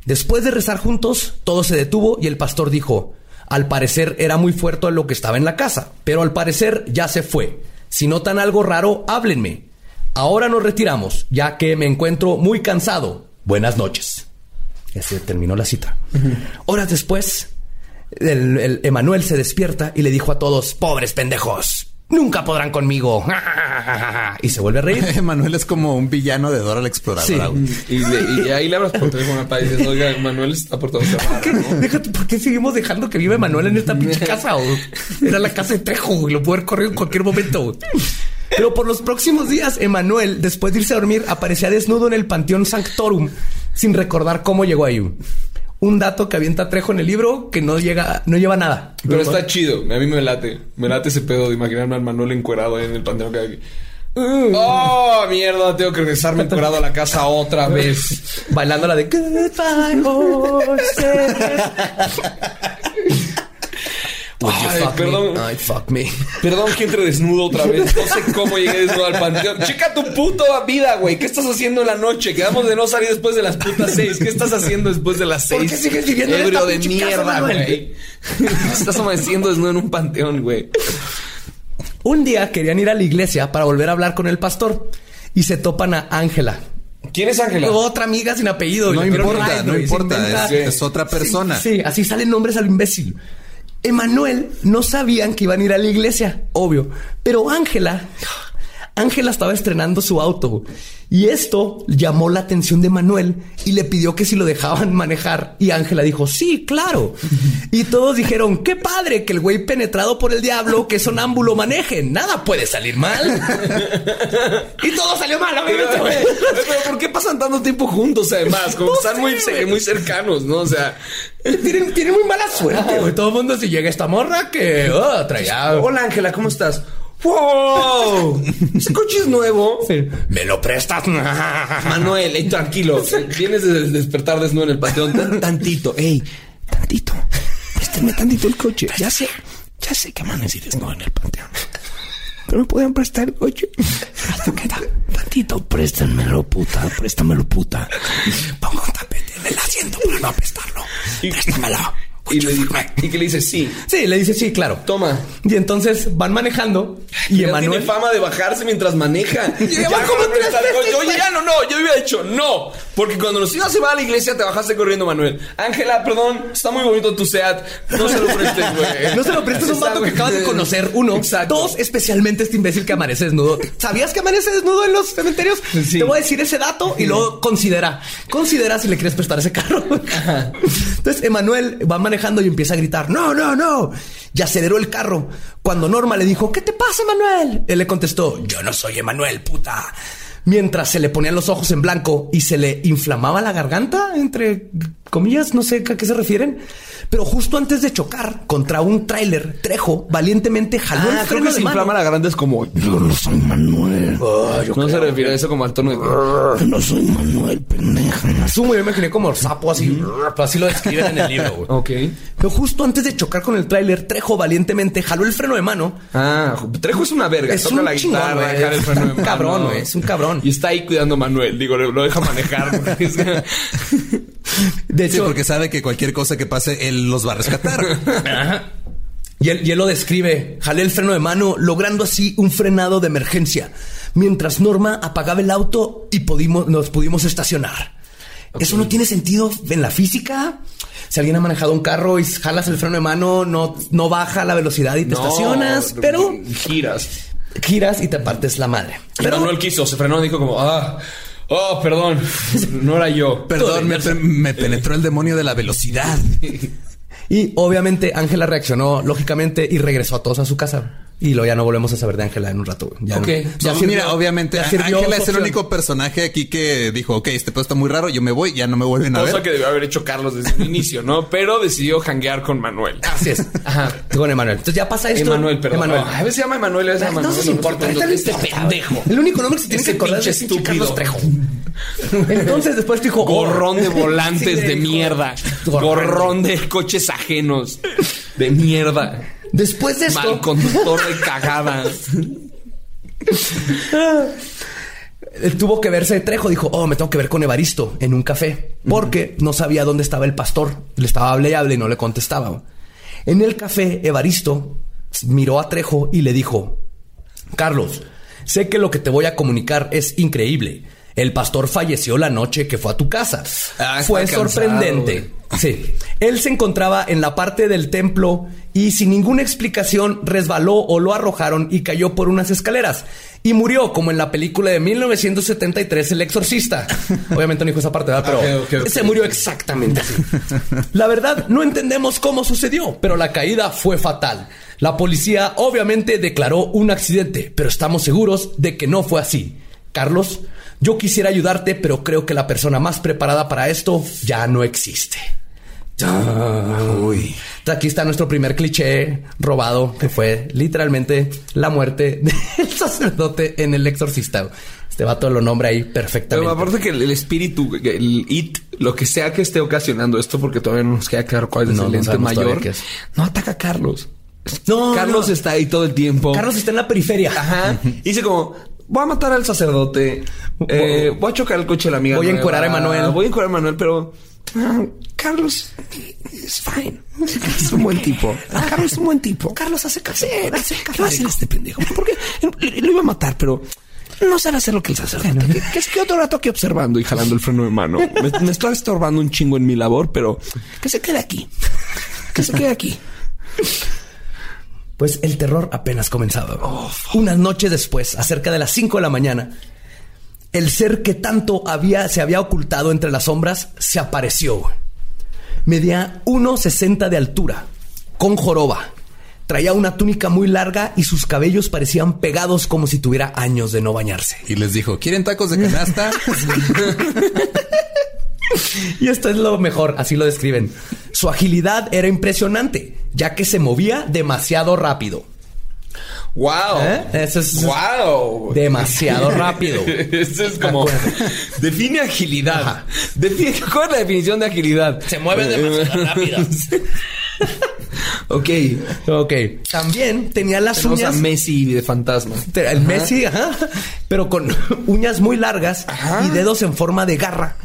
Después de rezar juntos, todo se detuvo y el pastor dijo, al parecer era muy fuerte lo que estaba en la casa, pero al parecer ya se fue. Si notan algo raro, háblenme. Ahora nos retiramos, ya que me encuentro muy cansado. Buenas noches. Y así terminó la cita. Horas después, el, el Emanuel se despierta y le dijo a todos, pobres pendejos, nunca podrán conmigo. y se vuelve a reír. Manuel es como un villano de Dora la Exploradora. Sí. Y, le- y ahí le hablas por teléfono al padre y dices, oiga, Manuel está por todo cerrado, ¿Qué? ¿no? Déjate, ¿por qué seguimos dejando que vive Manuel en esta pinche casa? Era la casa de Trejo, güey. Lo pudo haber corrido en cualquier momento. Pero por los próximos días, Emanuel, después de irse a dormir, aparecía desnudo en el Panteón Sanctorum, sin recordar cómo llegó ahí. Un dato que avienta Trejo en el libro que no llega, no lleva nada. Pero está chido. A mí me late. Me late ese pedo de imaginarme al Manuel encuerado ahí en el panteón que hay aquí. ¡Oh, mierda! Tengo que regresarme encuerado a la casa otra vez. bailando la de Goodbye horses. Would you Ay, fuck perdón. me? Ay, fuck me. Perdón que entre desnudo otra vez. No sé cómo llegué desnudo al panteón. Checa tu puta vida, güey. ¿Qué estás haciendo en la noche? Quedamos de no salir después de las putas seis. ¿Qué estás haciendo después de las ¿Por seis? qué sigues viviendo en Ebrio esta de mierda, güey. Estás amaneciendo desnudo en un panteón, güey. Un día querían ir a la iglesia para volver a hablar con el pastor y se topan a Ángela. ¿Quién es Ángela? Otra amiga sin apellido. No importa, no importa. es otra persona. Sí, así salen nombres al imbécil. Emanuel no sabían que iban a ir a la iglesia, obvio. Pero Ángela, Ángela estaba estrenando su auto y esto llamó la atención de Manuel y le pidió que si lo dejaban manejar y Ángela dijo, sí, claro. Y todos dijeron, qué padre que el güey penetrado por el diablo, que sonámbulo maneje, nada puede salir mal. y todo salió mal, obviamente, güey. Pero ¿por qué pasan tanto tiempo juntos además? Como No están sé, muy, muy cercanos, ¿no? O sea, Tienen, tienen muy mala suerte, güey. Todo el mundo si llega esta morra que oh, traía... hola Ángela, ¿cómo estás? ¡Wow! ¿Ese coche es nuevo? ¿Me lo prestas? Manuel, ey, tranquilo. Vienes de despertar desnudo en el panteón. Tan- tantito, ey, tantito. Préstame tantito el coche. Ya sé, ya sé que amanecí desnudo en el panteón. Pero me pueden prestar el coche. Tantito, préstamelo, puta. Préstamelo, puta. Pongo un tapete en el asiento para no apestarlo. Préstamelo. Y, le, y que le dice, sí, Sí, le dice sí, claro. toma. Y entonces van manejando y ya Emanuel... tiene fama de bajarse mientras maneja. Ya ya va como tres veces, güey. ya no, no. Yo había dicho no. Porque cuando los hijos se van a la iglesia, te bajaste corriendo, Manuel. Ángela, perdón, está muy bonito tu SEAT. No se lo prestes, güey. No se lo prestes a un vato que acabas de conocer, uno. Exacto. Dos, especialmente este imbécil que amanece desnudo. ¿Sabías que amanece desnudo en los cementerios? Sí. Te voy a decir ese dato y luego considera. Considera si le quieres prestar ese carro. Entonces, Emanuel va manejando y empieza a gritar, no, no, no. Y aceleró el carro. Cuando Norma le dijo, ¿qué te pasa, Emanuel? Él le contestó, yo no soy Emanuel, puta. Mientras se le ponían los ojos en blanco y se le inflamaba la garganta, entre comillas, no sé a qué se refieren. Pero justo antes de chocar contra un tráiler, Trejo valientemente jaló Ah, el creo freno que de se mano. inflama la garganta es como... Yo no soy Manuel. No se refiere a eso como al tono de... Yo no soy Manuel, pendeja. Asumo, yo me imaginé como sapo así, así lo describen en el libro. güey. Ok. Pero justo antes de chocar con el tráiler, Trejo valientemente jaló el freno de mano Ah, Trejo es una verga. Es Toca un la chingón, guitarra, güey. dejar el freno de Un cabrón, güey, es un cabrón. Y está ahí cuidando a Manuel. Digo, lo, lo deja manejar. De Sí, hecho, porque sabe que cualquier cosa que pase, él los va a rescatar. Y él, y él lo describe. Jalé el freno de mano, logrando así un frenado de emergencia. Mientras Norma apagaba el auto y pudimos, nos pudimos estacionar. Eso no tiene sentido en la física. Si alguien ha manejado un carro y jalas el freno de mano, no, no baja la velocidad y te No, estacionas, pero Giras. giras y te partes la madre. Pero Pero Manuel quiso, se frenó y dijo como... Ah, oh, perdón. No era yo. Perdón, me, pe- me penetró el demonio de la velocidad. Y obviamente Ángela reaccionó lógicamente y regresó a todos a su casa. Y luego ya no volvemos a saber de Ángela en un rato. güey. Ya, Ok. ya No, sirvió- mira, obviamente, Ángela es el único personaje aquí que dijo, ok, este pedo está muy raro, yo me voy, ya no me vuelven a Cosa ver. que debió haber hecho Carlos desde el inicio, ¿no? Pero decidió hanguear con Manuel. Así es. Ajá. Con Emanuel. Entonces ya pasa esto. Emanuel, perdón. Emanuel. No, a veces se llama Emanuel, a veces se llama No Manuel. sé si importa. Este pendejo. El único nombre que se tiene Ese que acordar es pinche Carlos. Trejo. Entonces después dijo... oh, Gorrón de volantes Sí, de mierda. Gorrón de coches ajenos. De mierda. Después de esto... Mal conductor de cagada. Tuvo que verse de Trejo. Dijo, oh, me tengo que ver con Evaristo en un café. Porque no sabía dónde estaba el pastor. Le estaba hable y hable y no le contestaba. En el café, Evaristo miró a Trejo y le dijo, Carlos, sé que lo que te voy a comunicar es increíble. El pastor falleció la noche que fue a tu casa. Ah, fue cansado, sorprendente. Sí. Él se encontraba en la parte del templo y sin ninguna explicación resbaló o lo arrojaron y cayó por unas escaleras. Y murió como en la película de 1973 El Exorcista. Obviamente no dijo esa parte, ¿verdad? Pero Ok, ok, ok. se murió exactamente así. La verdad, no entendemos cómo sucedió, pero la caída fue fatal. La policía obviamente declaró un accidente, pero estamos seguros de que no fue así. Carlos, yo quisiera ayudarte, pero creo que la persona más preparada para esto ya no existe. Uy. Aquí está nuestro primer cliché robado, que fue literalmente la muerte del sacerdote en el exorcista. Este vato lo nombra ahí perfectamente. Pero aparte que el, el espíritu, el it, lo que sea que esté ocasionando esto, porque todavía no nos queda claro cuál es No, el ente mayor, no ataca a Carlos. No, Carlos no. está ahí todo el tiempo. Carlos está en la periferia. Ajá. Dice como, voy a matar al sacerdote. eh, voy a chocar el coche de la amiga. Voy a nueva, encuerar a Emanuel. Voy a encuerar a Emanuel, pero... ah, Carlos es fine. Es un buen tipo. Ah, Carlos es un buen tipo. Carlos hace café. ¿Qué va a hacer este pendejo? Porque lo iba a matar, pero no sabe hacer lo que el sacerdote. ¿Qué, qué es que otro rato aquí observando y jalando el freno de mano? Me, me está estorbando un chingo en mi labor, pero Que se quede aquí. Que se quede aquí. Pues el terror apenas comenzaba. Unas noches después, acerca de las 5 de la mañana, el ser que tanto había, se había ocultado entre las sombras se apareció. Medía 1,60 de altura, con joroba. Traía una túnica muy larga y sus cabellos parecían pegados como si tuviera años de no bañarse. Y les dijo, ¿quieren tacos de canasta? Y esto es lo mejor, así lo describen. Su agilidad era impresionante, ya que se movía demasiado rápido. Wow. ¿Eh? Eso es Wow. demasiado rápido. Eso es como define agilidad. Define, ¿Cuál es la definición de agilidad? Se mueve demasiado rápido. ok. Ok. También tenía las Tenemos a uñas. Messi de fantasma. El Messi, ajá, pero con uñas muy largas y dedos en forma de garra.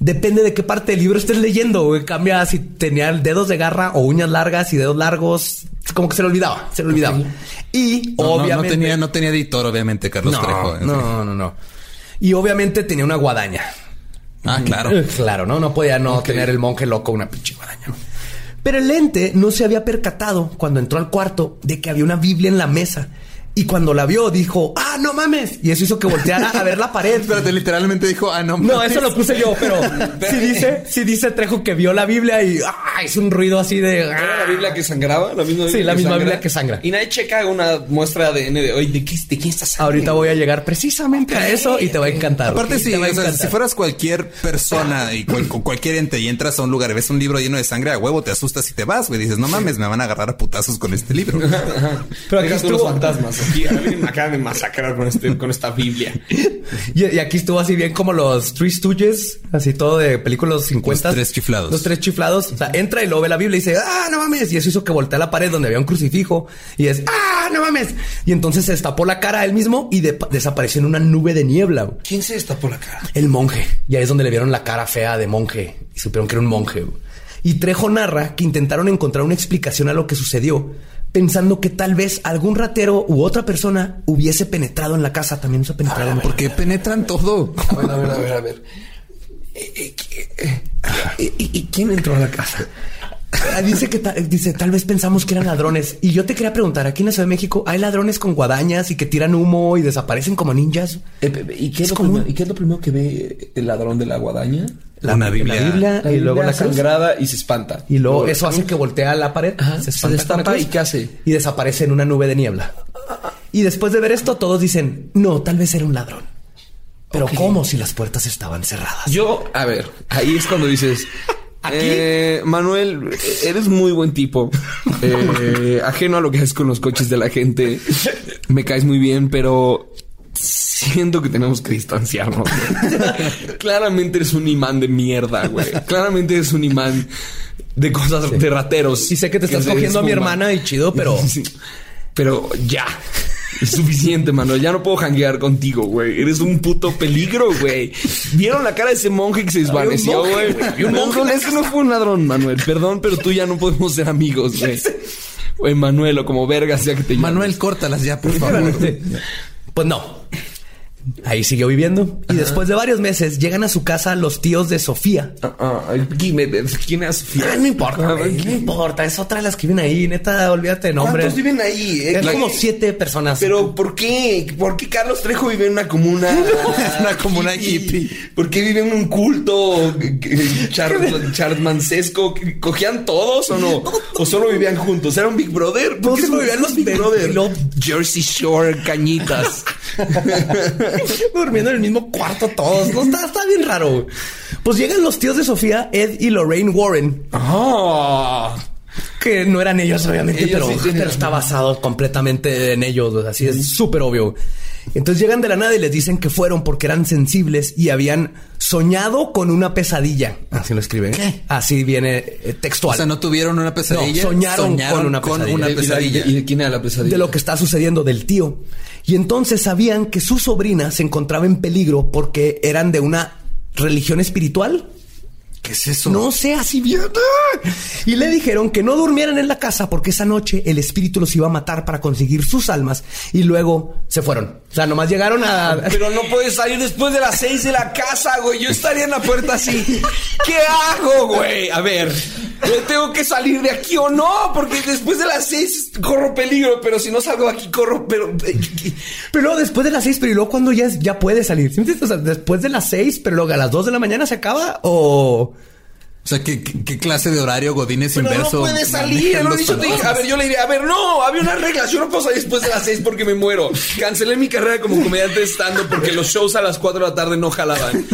Depende de qué parte del libro estés leyendo. güey. Cambia si tenía dedos de garra o uñas largas y dedos largos. Como que se le olvidaba, se le olvidaba. Y No, no, no obviamente. tenía, no tenía editor, obviamente, Carlos no, Trejo. ¿eh? no, no, no. Y obviamente tenía una guadaña. Ah, claro. Claro, ¿no? No podía no tener el monje loco una pinche guadaña. Pero el ente no se había percatado cuando entró al cuarto de que había una Biblia en la mesa. Y cuando la vio, dijo, ¡ah, no mames! Y eso hizo que volteara a ver la pared. Espérate, literalmente dijo, ah, no. No, mames. eso lo puse yo, pero sí dice, sí dice Trejo que vio la Biblia y ¡ah! hizo un ruido así de. ¿Era la ¡ah! Biblia que sangraba? ¿La misma Sí, la misma Biblia que sangra. Y nadie checa una muestra de ADN de hoy. ¿De, qué, ¿De quién está sangre? Ahorita voy a llegar precisamente a eso y te va a encantar. Aparte, Te o sea, si fueras cualquier persona y cual- con cualquier ente y entras a un lugar y ves un libro lleno de sangre a huevo, te asustas y te vas, güey. Dices, no mames, me van a agarrar a putazos con este libro. Pero aquí tú los estuvo, fantasmas. Aquí alguien me acaba de masacrar con, este, con esta Biblia. Y, y aquí estuvo así bien como los Three Stooges, así todo de películas 50. Los tres chiflados. Los tres chiflados. O sea, entra y luego ve la Biblia y dice, ah, no mames. Y eso hizo que voltea a la pared donde había un crucifijo. Y es, ah, no mames. Y entonces se destapó la cara a él mismo y de- desapareció en una nube de niebla. ¿Quién se destapó la cara? El monje. Y ahí es donde le vieron la cara fea de monje. Y supieron que era un monje. Y Trejo narra que intentaron encontrar una explicación a lo que sucedió, pensando que tal vez algún ratero u otra persona hubiese penetrado en la casa. También se ha penetrado en la Porque penetran todo. A ver, a ver, a ver, a ver. Eh, eh, eh, eh, ¿Y, y quién entró a la casa? Ah, Dice que ta- dice, tal vez pensamos que eran ladrones. Y yo te quería preguntar, aquí en la Ciudad de México hay ladrones con guadañas y que tiran humo y desaparecen como ninjas. Eh, eh, ¿y, qué es Es lo común. primero, ¿Y qué es lo primero que ve el ladrón de la guadaña? Una Biblia. La Biblia La y luego la sangrada y se espanta. Y luego eso hace que voltea a la pared, Ajá, se espanta destapa la y ¿qué hace? Y desaparece en una nube de niebla. Y después de ver esto, todos dicen, no, tal vez era un ladrón. Pero. ¿cómo si las puertas estaban cerradas? Yo, a ver, ahí es cuando dices. ¿Aquí? eh, Manuel, eres muy buen tipo. Eh, ajeno a lo que haces con los coches de la gente. Me caes muy bien, pero siento que tenemos que distanciarnos. güey. Claramente eres un imán de mierda, güey. Claramente eres un imán de cosas de rateros. Y sé que te estás cogiendo a mi hermana y chido, pero... Sí. Pero ya. Es suficiente, mano. Ya no puedo janguear contigo, güey. Eres un puto peligro, güey. ¿Vieron la cara de ese monje que se desvaneció, güey? Había un No, monje ese no fue un ladrón, Manuel. Perdón, pero tú ya no podemos ser amigos, güey. Güey, Manuel, o como verga sea que te llames. Manuel, córtalas ya, por favor. Pues no. Ahí siguió viviendo. Y después de varios meses llegan a su casa los tíos de Sofía. Ah, ay, ¿quién, me- ¿Quién es Sofía? Ah, no importa, Ah, güey, no importa. Es otra de las que viven ahí. Neta, olvídate de nombre. ¿Cuántos viven ahí? eh? Es como siete personas. Pero ¿por qué? ¿Por qué Carlos Trejo vive en una comuna? Una comuna hippie. ¿Por qué vive en un culto char- charmancesco? ¿Cogían todos o no? ¿O solo vivían juntos? ¿Era un Big Brother? ¿Por qué solo vivían los Big Brother? Jersey Shore, cañitas. durmiendo en el mismo cuarto todos. No, está, está bien raro. Pues llegan los tíos de Sofía, Ed y Lorraine Warren, Ah. Que no eran ellos, obviamente, Ellos pero, sí pero está basado completamente en ellos. o sea, Así es súper obvio. Entonces llegan de la nada y les dicen que fueron porque eran sensibles y habían soñado con una pesadilla. Así lo escriben. ¿Qué? Así viene eh, textual. O sea, no tuvieron una pesadilla. No, soñaron con una pesadilla. ¿Y de- pesadilla. ¿Y de quién era la pesadilla? de lo que está sucediendo del tío. Y entonces sabían que su sobrina se encontraba en peligro porque eran de una religión espiritual. ¿Qué es eso? No seas idiota. Y le dijeron que no durmieran en la casa porque esa noche el espíritu los iba a matar para conseguir sus almas y luego se fueron. O sea, nomás llegaron a... Pero no puedes salir después de las seis de la casa, güey. Yo estaría en la puerta así. ¿Qué hago, güey? A ver, ¿yo tengo que salir de aquí o no? Porque después de las seis corro peligro, pero si no salgo de aquí corro, pero... Pero luego después de las seis, pero y luego cuando ya, ya puede salir. O sea, después de las seis, pero luego a las dos de la mañana se acaba o... O sea, ¿qué, qué, clase de horario Godínez Pero inverso? no puedes salir, los dicho, te dije, a ver, yo le diría, a ver, no, había unas reglas, yo no puedo salir después de las seis porque me muero. Cancelé mi carrera como comediante estando porque los shows a las cuatro de la tarde no jalaban.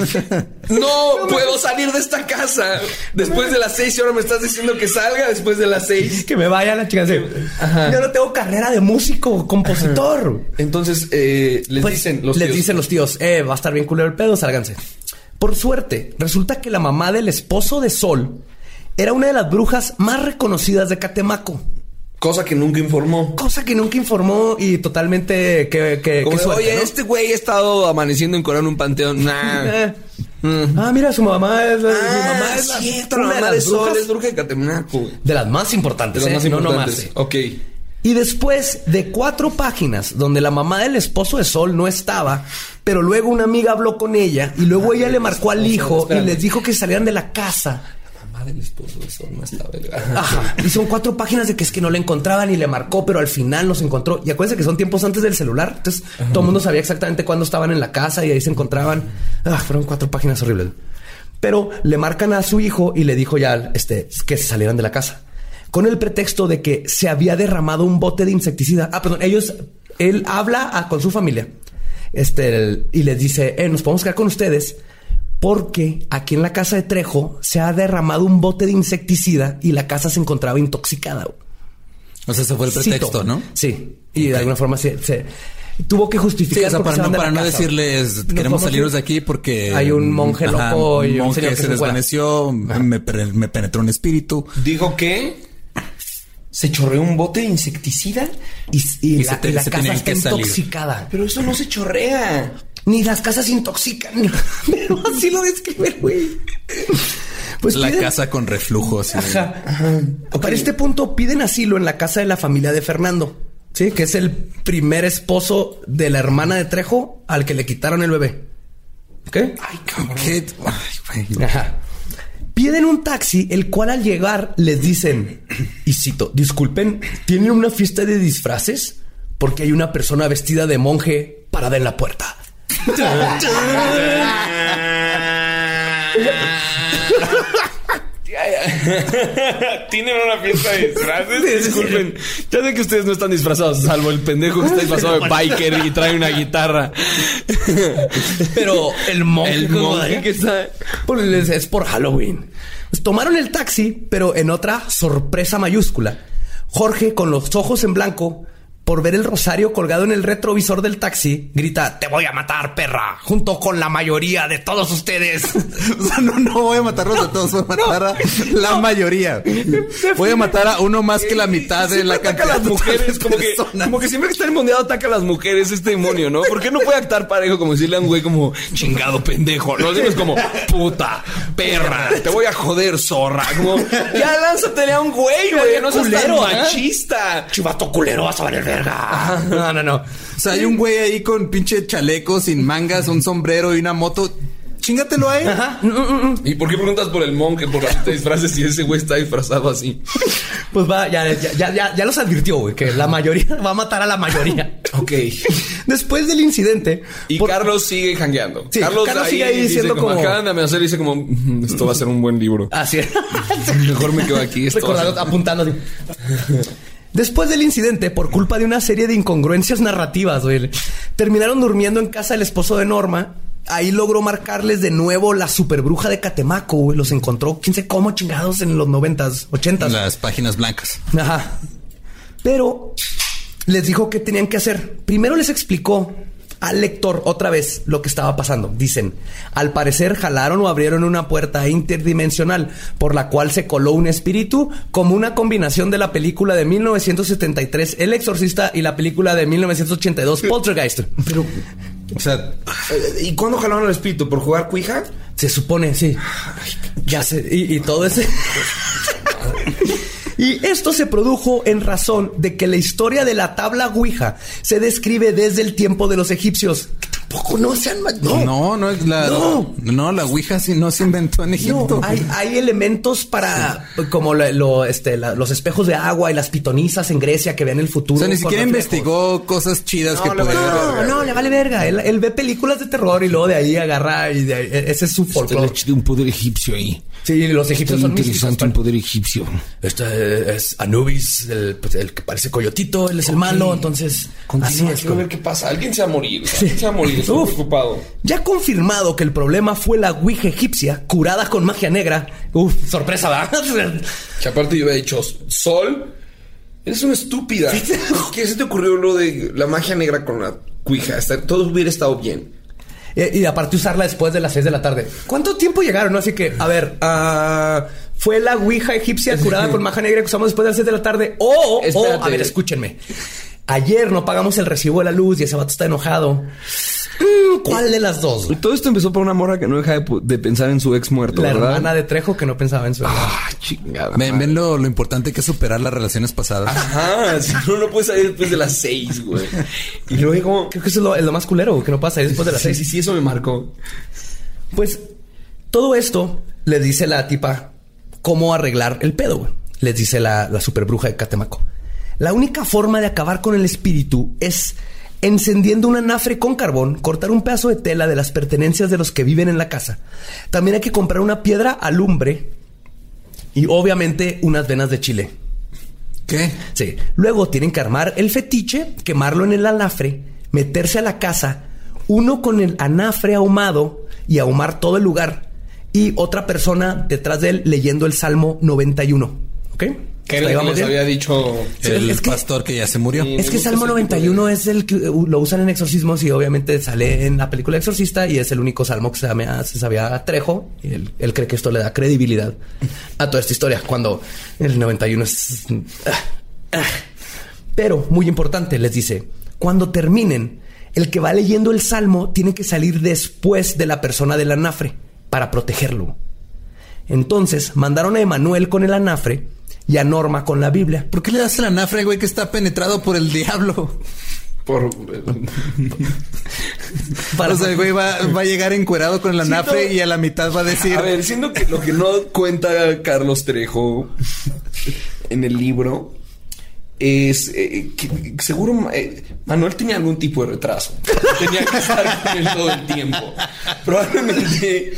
No puedo salir de esta casa después de las seis y ahora me estás diciendo que salga después de las seis. Que me vaya la chica. así, Yo no tengo carrera de músico, compositor. Entonces, eh, les Pues, dicen los les tíos, dicen los tíos, eh, va a estar bien culero el pedo, sálganse. Por suerte, resulta que la mamá del esposo de Sol era una de las brujas más reconocidas de Catemaco. Cosa que nunca informó. Cosa que nunca informó y totalmente que, que, Como que de, suerte, Oye, ¿no? este güey ha estado amaneciendo en Corán en un panteón. Nah. Eh. Ah, mira, su mamá es, su Ah, mamá es la- cierto, una la de mamá las de Sol brujas es bruja de Catemaco. de las más importantes, De los ¿eh? más No importantes. nomás, eh. Ok. Y después de cuatro páginas donde la mamá del esposo de Sol no estaba, pero luego una amiga habló con ella y luego ella le marcó al hijo y les dijo que salieran de la casa. Mamá del esposo de Sol no estaba. Ajá. Y son cuatro páginas de que es que no le encontraban y le marcó, pero al final nos encontró. Y acuérdense que son tiempos antes del celular. Entonces todo el mundo sabía exactamente cuándo estaban en la casa y ahí se encontraban. Ah, fueron cuatro páginas horribles. Pero le marcan a su hijo y le dijo ya este, que se salieran de la casa. Con el pretexto de que se había derramado un bote de insecticida. Ah, perdón, ellos, él habla a- con su familia. Este, el- y les dice, eh, nos podemos quedar con ustedes porque aquí en la casa de Trejo se ha derramado un bote de insecticida y la casa se encontraba intoxicada. O sea, ese fue el pretexto, Cito. ¿no? Sí. Y de alguna forma se, se- tuvo que Sí, justificar. o sea, para no, para no decirles queremos salirnos ir. de aquí porque Hay un monje loco y un un monje señor que se desvaneció, me, me penetró un espíritu. Dijo que se chorreó un bote de insecticida. Y, y Y la, te- casa está salir. intoxicada. Pero eso no se chorrea. Ni las casas intoxican. Pero así lo describe güey. Pues la piden- casa con reflujo. así de- Ajá. Para este punto piden asilo en la casa de la familia de Fernando. Sí, que es el primer esposo de la hermana de Trejo al que le quitaron el bebé. ¿Ok? Ay, cabrón. ¿Qué? Ay, güey. Ajá. Piden un taxi, el cual al llegar les dicen, y cito, disculpen, ¿tienen una fiesta de disfraces? Porque hay una persona vestida de monje parada en la puerta. Tienen una fiesta de disfraces. Disculpen. Ya sé que ustedes no están disfrazados, salvo el pendejo que está disfrazado de biker y trae una guitarra. Pero el monje, El como monje de- que está. Pues les- es por Halloween. Pues tomaron el taxi, pero en otra sorpresa mayúscula. Jorge, con los ojos en blanco, por ver el rosario colgado en el retrovisor del taxi, grita, te voy a matar, perra, junto con la mayoría de todos ustedes. O sea, no, no voy a matarlos a todos, voy a matar a la mayoría. Voy a matar a uno más que la mitad de la cantidad a las mujeres, como que, como que siempre que está endemoniado ataca a las mujeres este demonio, ¿no? ¿Por qué no puede actuar parejo como decirle a un güey como chingado pendejo? No es como puta, perra, te voy a joder, zorra. Como ya lánzatele a un güey, güey, no seas tan ¿eh? machista. Chivato culero, vas a valer verga. No, no, no. O sea, hay un güey ahí con pinche chaleco, sin mangas, un sombrero y una moto. Chingatelo a él. ¿Y por qué preguntas por el monje, por la fiesta de disfraces si ese güey está disfrazado así? Pues va, ya, ya, ya, ya, los advirtió, güey, que la mayoría va a matar a la mayoría. Ok. Después del incidente. Y por- Carlos sigue jangueando. Sí, Carlos sigue ahí dice diciendo como- Acaban de amenazar y dice como... "Mm, Esto va a ser un buen libro. Así es. Mejor me quedo aquí. Esto Recordando, apuntando. Después del incidente, por culpa de una serie de incongruencias narrativas, güey, terminaron durmiendo en casa del esposo de Norma. Ahí logró marcarles de nuevo la superbruja de Catemaco, güey. Los encontró, quién sé cómo chingados en los noventas, ochentas. Las páginas blancas. Ajá. Pero les dijo qué tenían que hacer. Primero les explicó al lector otra vez lo que estaba pasando. Dicen, al parecer jalaron o abrieron una puerta interdimensional por la cual se coló un espíritu como una combinación de la película de 1973 El Exorcista y la película de 1982 Poltergeist. O sea, ¿y cuándo jalaron al espíritu? ¿Por jugar cuija? Se supone, sí. Ya sé. Y, y todo ese. Y esto se produjo en razón de que la historia de la tabla Ouija se describe desde el tiempo de los egipcios. Tampoco no sean no. No, no es la. No. No, la Ouija sí no se inventó en Egipto. No, hay, hay elementos para como lo, lo, este, la- los espejos de agua y las pitonizas en Grecia que ven el futuro. o sea, ni siquiera reflejos. investigó cosas chidas que le vale pudieran. No, no, le vale verga. Él, él ve películas de terror y luego de ahí agarra y de ahí- ese es su folclore. de un poder egipcio ahí. Sí, los egipcios son místicos. interesante un poder egipcio. Este es Anubis, el, pues, el que parece coyotito, él es el malo, entonces así Continúa, es. quiero como- ver qué pasa. Alguien se va a morir. Alguien se va a morir. Estoy Uf. preocupado. Ya confirmado que el problema fue la Ouija egipcia curada con magia negra. Uf, sorpresa, ¿verdad? Que aparte yo había dicho, Sol, eres una estúpida. ¿Por qué se te ocurrió lo de la magia negra con la? Está- todo hubiera estado bien. Y, y aparte usarla después de las 6 de la tarde. ¿Cuánto tiempo llegaron? Así que, a ver, ah, fue la Ouija egipcia curada con magia negra que usamos después de las 6 de la tarde. O, o, Espérate. a ver, escúchenme. Ayer no pagamos el recibo de la luz y ese vato está enojado. Mm, ¿Cuál de las dos? Todo esto empezó por una morra que no deja de, pensar en su ex muerto, La ¿verdad? hermana de Trejo que no pensaba en su hermano. Ah, chingada. Ven, ven lo, lo importante que es superar las relaciones pasadas. Ajá, si no, no puedes salir después de las seis, güey. Y luego... Creo que eso es lo, es lo más culero, güey, que no pasa después de las Sí, 6. sí, sí, eso me marcó. Pues todo esto le dice la tipa cómo arreglar el pedo, güey. Les dice la, la super bruja de Catemaco. La única forma de acabar con el espíritu es encendiendo un anafre con carbón, cortar un pedazo de tela de las pertenencias de los que viven en la casa. También hay que comprar una piedra alumbre y obviamente unas venas de chile. ¿Qué? Sí. Luego tienen que armar el fetiche, quemarlo en el anafre, meterse a la casa, uno con el anafre ahumado y ahumar todo el lugar, y otra persona detrás de él leyendo el Salmo 91. ¿Ok? Que era lo que les había dicho... El es que- pastor que ya se murió. Es que Salmo ese 91 es el que uh, lo usan en exorcismos y obviamente sale en la película Exorcista y es el único salmo que se, llama- se sabía a Trejo y él, él cree que esto le da credibilidad a toda esta historia cuando el 91 es... ah, ah. Pero, muy importante, les dice, cuando terminen, el que va leyendo el salmo tiene que salir después de la persona del anafre para protegerlo. Entonces mandaron a Emanuel con el anafre y a Norma con la Biblia. ¿Por qué le das el anafre, güey, que está penetrado por el diablo? Por... Para- O sea, el güey va, va a llegar encuerado con el anafre y a la mitad va a decir... A ver, siendo que lo que no cuenta Carlos Trejo en el libro es eh, que seguro eh, Manuel tenía algún tipo de retraso. Tenía que estar con él todo el tiempo. Probablemente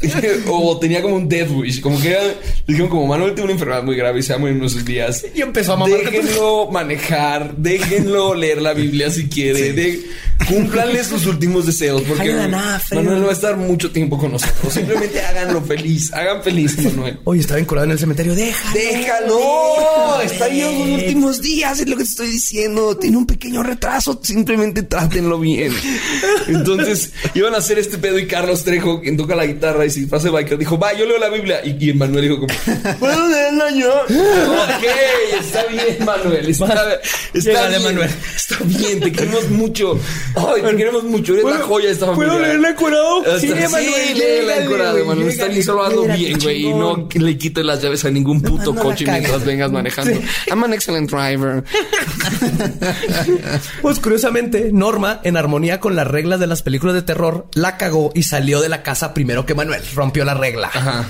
o tenía como un death wish, como que era, dijeron como Manuel tiene una enfermedad muy grave y se va a morir en unos días. Y empezó a mamar. Déjenlo manejar, déjenlo leer la Biblia si quiere, de, cúmplanle sus últimos deseos porque. Manuel no va a estar mucho tiempo con nosotros. Simplemente háganlo feliz, hagan feliz Manuel. Oye, estaba enculado en el cementerio. Deja. Déjalo, está ahí los últimos días, es lo que te estoy diciendo. Tiene un pequeño retraso, simplemente trátenlo bien. Entonces, iban a hacer este pedo y Carlos Trejo, quien toca la guitarra y se pase biker, dijo, va, yo leo la Biblia. Y, y Manuel dijo como, ¿puedo leerla yo? ok, está bien, Manuel. Está, está bien, Manuel. Está bien, te queremos mucho. Ay, te queremos mucho, eres la joya de esta familia. ¿Puedo leerla? Hasta- Sí, Sí, Manuel, léela llégale, encuerado, güey, Manuel. Está llégale, solo hazlo espérate, bien, güey. Y no le quites las llaves a ningún puto no coche mientras vengas manejando. I'm an excellent driver. Pues curiosamente, Norma, en armonía con las reglas de las películas de terror, la cagó y salió de la casa primero que Manuel. Rompió la regla. Ajá.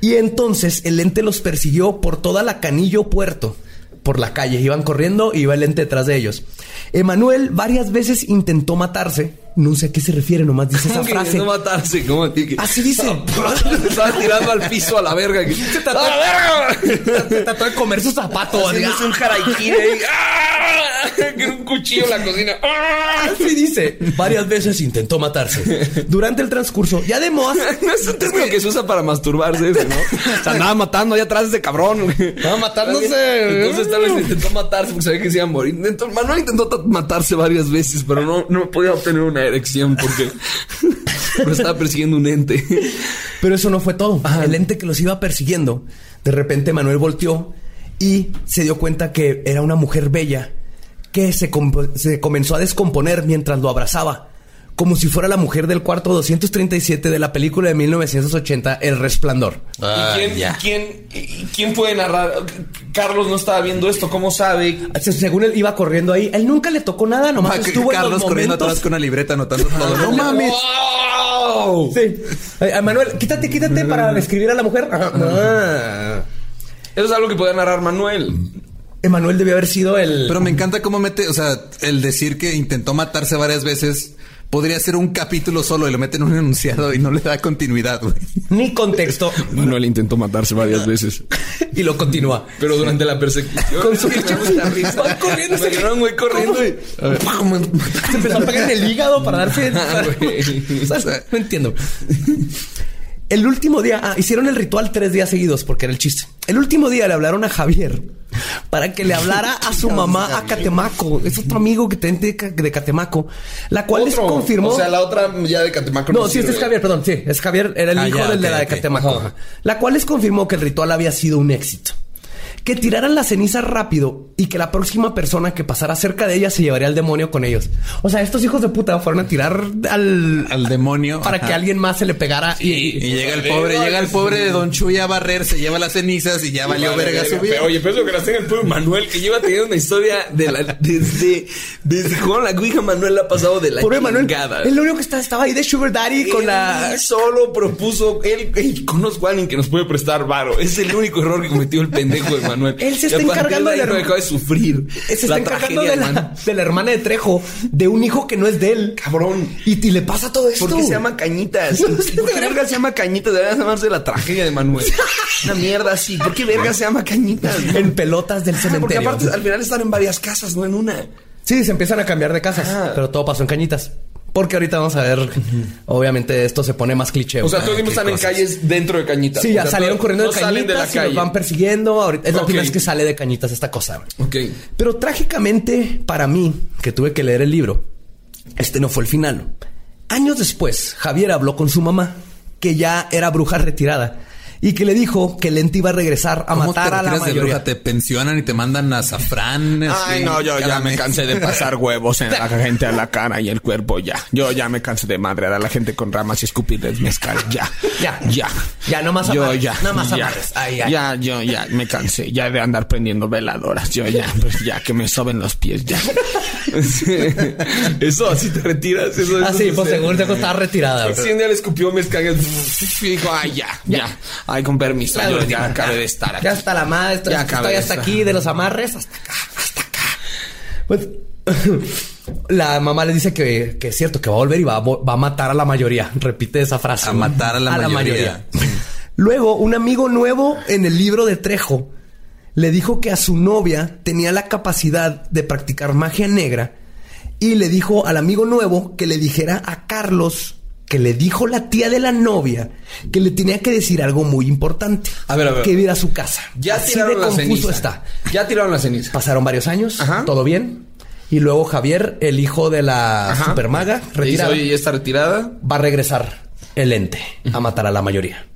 Y entonces el ente los persiguió por toda la Canillo Puerto. Por la calle. Iban corriendo y iba el ente detrás de ellos. Emanuel varias veces intentó matarse. No sé a qué se refiere, nomás dice esa ¿Cómo que frase. no matarse? ¿Cómo que- Así dice. Estaba tirando al piso a la verga. que- ¡A la verga! Se trató de comer sus zapatos. Haciéndose un harakiri ahí. ¡Ah! Que un cuchillo en la cocina. ¡Ah! Así dice. Varias veces intentó matarse. Durante el transcurso, y además, No es un término que se usa para masturbarse, ese, ¿no? O sea, andaba matando allá atrás ese cabrón. Estaba matándose. Entonces tal vez intentó matarse porque sabía que se iba a morir. Manuel intentó ta- matarse varias veces, pero no, no podía obtener una erección porque lo estaba persiguiendo un ente. Pero eso no fue todo. El ente que los iba persiguiendo, de repente Manuel volteó y se dio cuenta que era una mujer bella que se, se comenzó a descomponer mientras lo abrazaba. Como si fuera la mujer del cuarto 237 de la película de 1980, El Resplandor. Ah, ¿Y, quién, y quién, y quién puede narrar? Carlos no estaba viendo esto, ¿cómo sabe? Se- Según él iba corriendo ahí, él nunca le tocó nada, nomás Ah, estuvo en Carlos los corriendo momentos. atrás con una libreta anotando todo. No mames. ¡Wow! Sí. Ay, Manuel, quítate, quítate para describir a la mujer. Ah. Eso es algo que puede narrar Manuel. Emanuel debió haber sido el. Pero me encanta cómo mete, o sea, el decir que intentó matarse varias veces podría ser un capítulo solo y lo mete en un enunciado y no le da continuidad, güey. ni contexto. Manuel intentó matarse varias veces. y lo continúa. Pero durante la persecución. Con su risa. Va corriendo, Me un güey corriendo y. Se empezó a pegar en el hígado para darse. Ah. O sea, no entiendo. El último día, ah, hicieron el ritual tres días seguidos porque era el chiste. El último día le hablaron a Javier para que le hablara a su mamá a Catemaco. Es otro amigo que tiene de, Ca- de Catemaco, la cual les confirmó. O sea, la otra ya de Catemaco. No, sí, este es Javier, perdón, sí, es Javier, era el Ah, hijo ya, del de la de. Catemaco. Ajá. La cual les confirmó que el ritual había sido un éxito. Que tiraran las cenizas rápido y que la próxima persona que pasara cerca de ella se llevaría al demonio con ellos. O sea, estos hijos de puta fueron a tirar al, Al demonio. para ajá. que alguien más se le pegara y, Y llega el pobre, llega el pobre de Don Chuy a barrer, se lleva las cenizas y ya valió Vale, verga su verga. vida. Pero, Oye, pero eso que las tenga el pobre Manuel, que lleva teniendo una historia de la, desde, desde con la cuija Manuel la ha pasado de la Pobre Manuel, chingada. el único que está- estaba ahí de Sugar Daddy con la... Solo propuso, él, él conozco a alguien que nos puede prestar varo. Es el único error que cometió el pendejo de Manuel. Él se está encargando de la- dejó de sufrir. Se está la encargando de la, de la hermana de Trejo, de un hijo que no es de él. Cabrón. Y, y le pasa todo esto. ¿Por qué se llama Cañitas? ¿Por qué verga se llama Cañitas? Debería llamarse la tragedia de Manuel. Una mierda así. ¿Por qué verga se llama Cañitas? En pelotas del Ah, porque cementerio. aparte al final están en varias casas, no en una. Sí, se empiezan a cambiar de casas, Ah. pero todo pasó en cañitas. Porque ahorita vamos a ver, obviamente esto se pone más cliché. O sea, todos mismos están en calles dentro de Cañitas. Sí, ya O sea, salieron corriendo no de cañitas salen de la y los van persiguiendo. Ahorita es la Ok. primera vez que sale de cañitas esta cosa. Ok. Pero trágicamente para mí, que tuve que leer el libro, este no fue el final. Años después, Javier habló con su mamá, que ya era bruja retirada, y que le dijo que Lente iba a regresar a ¿Cómo matar te a la de mayoría. bruja? Te pensionan y te mandan azafrán. Ay, así, no, yo ya me cansé de pasar huevos en la gente a la cara y el cuerpo, ya. Yo ya me cansé de madrear a la gente con ramas y escupirles mezcal, ya. Ya. ya. Ya, no más Yo amarres, ya. no más ya. Ay, ay. Ya, yo ya me cansé, ya de andar prendiendo veladoras. Yo ya, pues ya que me soben los pies, ya. eso así te retiras, eso Ah, eso sí, pues según te estaba retirada. Sí, un día le escupió mezcal y dijo, ay, ya, ya. Ay, con permiso, yo ya acabé de estar aquí. Ya hasta la madre, estoy, Ya estoy hasta aquí de los amarres, hasta acá, hasta acá. Pues la mamá le dice que, que es cierto, que va a volver y va a, va a matar a la mayoría. Repite esa frase. A matar a la mayoría. Luego, un amigo nuevo en el libro de Trejo le dijo que a su novia tenía la capacidad de practicar magia negra y le dijo al amigo nuevo que le dijera a Carlos que le dijo la tía de la novia que le tenía que decir algo muy importante. A ver, a ver. Que ir a su casa. Ya Así tiraron de la confuso ceniza. está. Ya tiraron la ceniza. Pasaron varios años, Ajá. todo bien. Y luego Javier, el hijo de la Ajá. supermaga, Le dice, retirada, oye, ¿ya está retirada? va a regresar el ente a matar a la mayoría.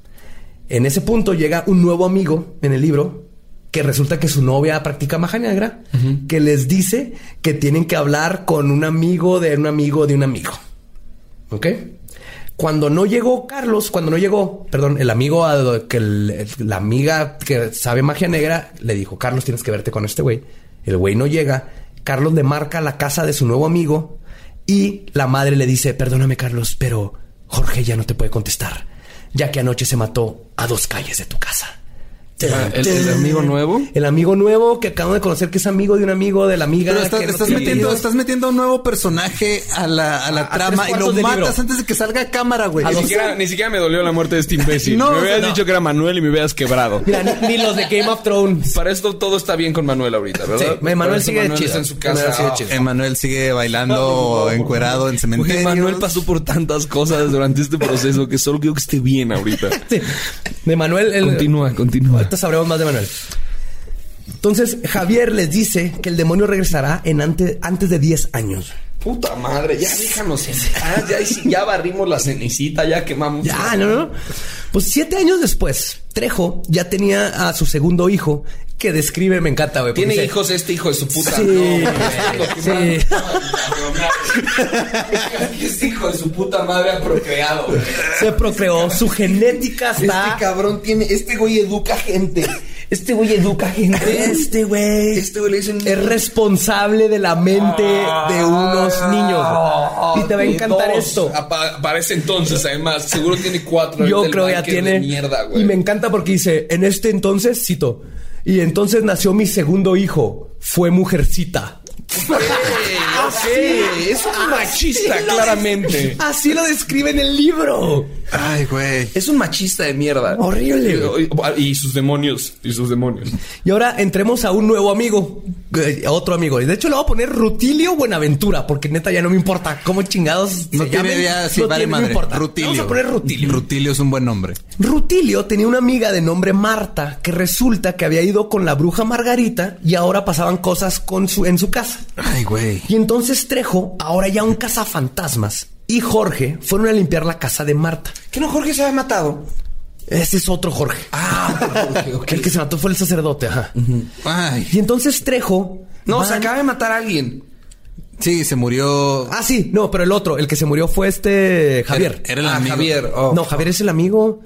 En ese punto llega un nuevo amigo en el libro que resulta que su novia practica magia negra, que les dice que tienen que hablar con un amigo de un amigo de un amigo. ¿Ok? Cuando no llegó Carlos, cuando no llegó, perdón, el amigo, que la amiga que sabe magia negra le dijo, Carlos, tienes que verte con este güey. El güey no llega. Carlos le marca la casa de su nuevo amigo y la madre le dice, perdóname Carlos, pero Jorge ya no te puede contestar, ya que anoche se mató a dos calles de tu casa. ¿El, el amigo nuevo? El amigo nuevo que acabo de conocer que es amigo de un amigo de la amiga. Pero estás, que metiendo, apellido. estás metiendo un nuevo personaje a la, a la A- trama y lo matas libro. antes de que salga a cámara, güey. Ni siquiera, ni siquiera me dolió la muerte de este imbécil. No, me hubieras no. dicho que era Manuel y me hubieras quebrado. Mira, ni, ni los de Game of Thrones. Para esto todo está bien con Manuel ahorita, ¿verdad? Sí, Manuel sigue Manuel chido. está en su Manuel casa. sigue Ah, chido. Emanuel sigue bailando encuerado en cementerio. Manuel pasó por tantas cosas durante este proceso que solo quiero que esté bien ahorita. Sí. De Manuel. el- Continúa, continúa. Ahorita sabremos más de Manuel. Entonces, Javier les dice que el demonio regresará en ante- antes de 10 años. Puta madre, ya déjanos en paz, ya, ya barrimos la cenicita, ya quemamos. Ya, no, no. Pues siete años después, Trejo ya tenía a su segundo hijo, que describe, me encanta, güey. Tiene dice- hijos este hijo de su puta. Sí, no, güey, sí. Este hijo de su puta madre ha procreado. güey. Se procreó, su genética está. Este cabrón tiene, este güey educa gente. Este güey educa gente. Este güey. Este güey le dicen es responsable de la mente de unos niños. güey. Y te va a encantar Dos. esto. Apa- Para ese entonces, además, seguro tiene cuatro. Yo creo ya tiene. Mierda, güey. y me encanta porque dice: En este entonces, cito. Y entonces nació mi segundo hijo. Fue mujercita. Ok, es un machista, Así lo- claramente. Así lo describe en el libro. Ay, güey. Es un machista de mierda. Horrible, Y, y sus demonios. Y sus demonios. Y ahora entremos a un nuevo amigo, eh, a otro amigo. Y de hecho le voy a poner Rutilio Buenaventura, porque neta ya no me importa cómo chingados No se tiene llamen. idea si No vale tiene- no madre. importa. Rutilio. Vamos a poner Rutilio. Rutilio es un buen nombre. Rutilio tenía una amiga de nombre Marta que resulta que había ido con la bruja Margarita y ahora pasaban cosas con su, en su casa. Ay, güey. Y entonces Trejo, ahora ya un cazafantasmas, y Jorge fueron a limpiar la casa de Marta. ¿Que no Jorge se había matado? Ese es otro Jorge. Ah, Jorge, ok. El que se mató fue el sacerdote, ajá. Ay. Y entonces Trejo. No, van- se acaba de matar a alguien. Sí, se murió. Ah, sí, no, pero el otro, el que se murió fue este Javier. Era el Ah, amigo. Javier. oh. No, Javier es el amigo.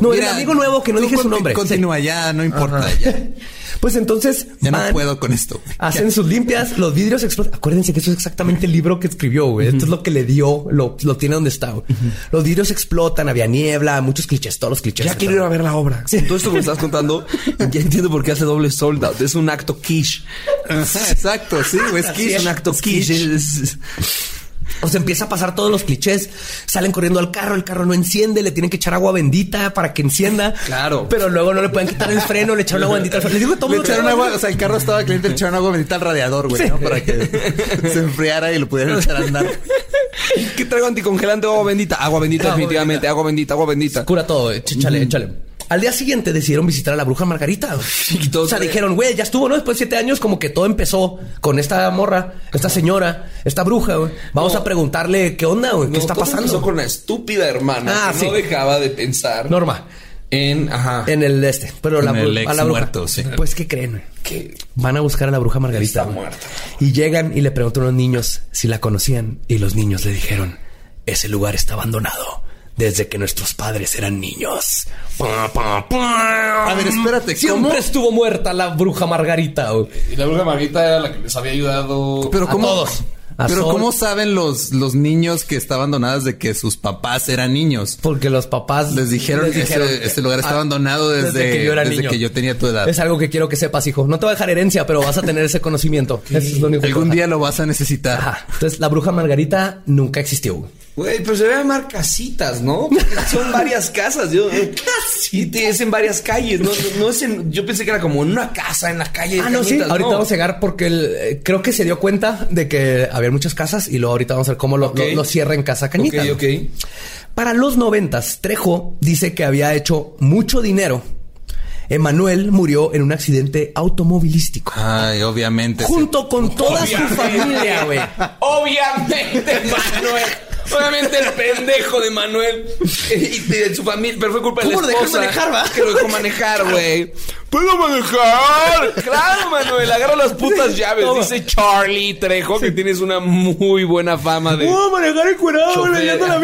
No, Mira, el amigo nuevo que no dije su nombre. Continúa, ya no importa. Ya, Pues entonces ya no puedo con esto. güey. hacen sus limpias, los vidrios explotan. Acuérdense que eso es exactamente el libro que escribió, güey. Esto es lo que le dio, lo, lo tiene donde está. güey. Los vidrios explotan, había niebla, muchos clichés, todos los clichés. Ya quiero ir a ver la obra. Sí. Todo esto que me estás contando, ya entiendo por qué hace doble sold out. Es un acto quiche. Ajá, Exacto, sí, güey. Es es. es un acto Quiche. quiche. es- O sea, empieza a pasar todos los clichés. Salen corriendo al carro, el carro no enciende, le tienen que echar agua bendita para que encienda. Claro. Pero luego no le pueden quitar el freno, le echaron agua bendita al freno. Les digo que todo Le echaron agua, o sea, el carro estaba caliente, le echaron agua bendita al radiador, güey, ¿no? Para que se enfriara y lo pudieran echar a andar. ¿Qué traigo anticongelante o agua bendita? Agua bendita, Agua definitivamente. Agua bendita, agua bendita. Cura todo, eh. échale, échale. Al día siguiente decidieron visitar a la bruja Margarita. Y todos- o sea, dijeron, güey, ya estuvo, ¿no? Después de siete años, como que todo empezó con esta morra, esta señora, esta bruja, güey. Vamos No. a preguntarle qué onda, güey, qué No, está todo pasando. empezó con la estúpida hermana Ah, que sí. no dejaba de pensar Norma, en... Ajá. en el este. Pero En la, el bru- ex a la bruja. muerto, sí. Pues, ¿qué creen? güey? que Van a buscar a la bruja Margarita. Está muerta. Y llegan y le preguntan a los niños si la conocían. Y los niños le dijeron: Ese lugar está abandonado desde que nuestros padres eran niños. A ver, espérate, ¿cómo? Siempre estuvo muerta la bruja Margarita. güey. Y la bruja Margarita era la que les había ayudado. Pero A cómo, todos. A pero Sol. cómo saben los, los niños que estaban abandonados de que sus papás eran niños? Porque los papás Les dijeron, les dijeron, ese, este lugar está ah, abandonado desde, que yo era desde niño. que yo tenía tu edad. Es algo que quiero que sepas, hijo. No te va a dejar herencia, pero vas a tener ese conocimiento. Eso es lo único que Algún día lo vas a necesitar. Ajá. Entonces, la bruja Margarita nunca existió. Güey. Pero se debe llamar casitas, ¿no? Porque Son varias casas. Yo, Casi. Es en varias calles. No, no, no es en, yo pensé que era como en una casa en la calle. de Ah, no, sí. Ahorita no. vamos a llegar porque el- eh, creo que se dio cuenta de que había muchas casas y luego ahorita vamos a ver cómo lo, Ok. lo- lo cierra en Casa Cañita. Ok, ok. Para los noventas, Trejo dice que había hecho mucho dinero. Emanuel murió en un accidente automovilístico. Ay, obviamente. Junto con toda su familia, güey. Obviamente, Manuel. Obviamente el pendejo de Manuel y de su familia, pero fue culpa de la ¿Cómo lo dejó esposa manejar, va? que lo dejó manejar, güey. ¿Puedo manejar? Claro, Manuel, agarra las putas llaves. Toma. Dice Charlie Trejo que tienes una muy buena fama de manejar encuerado chofer. Ajá.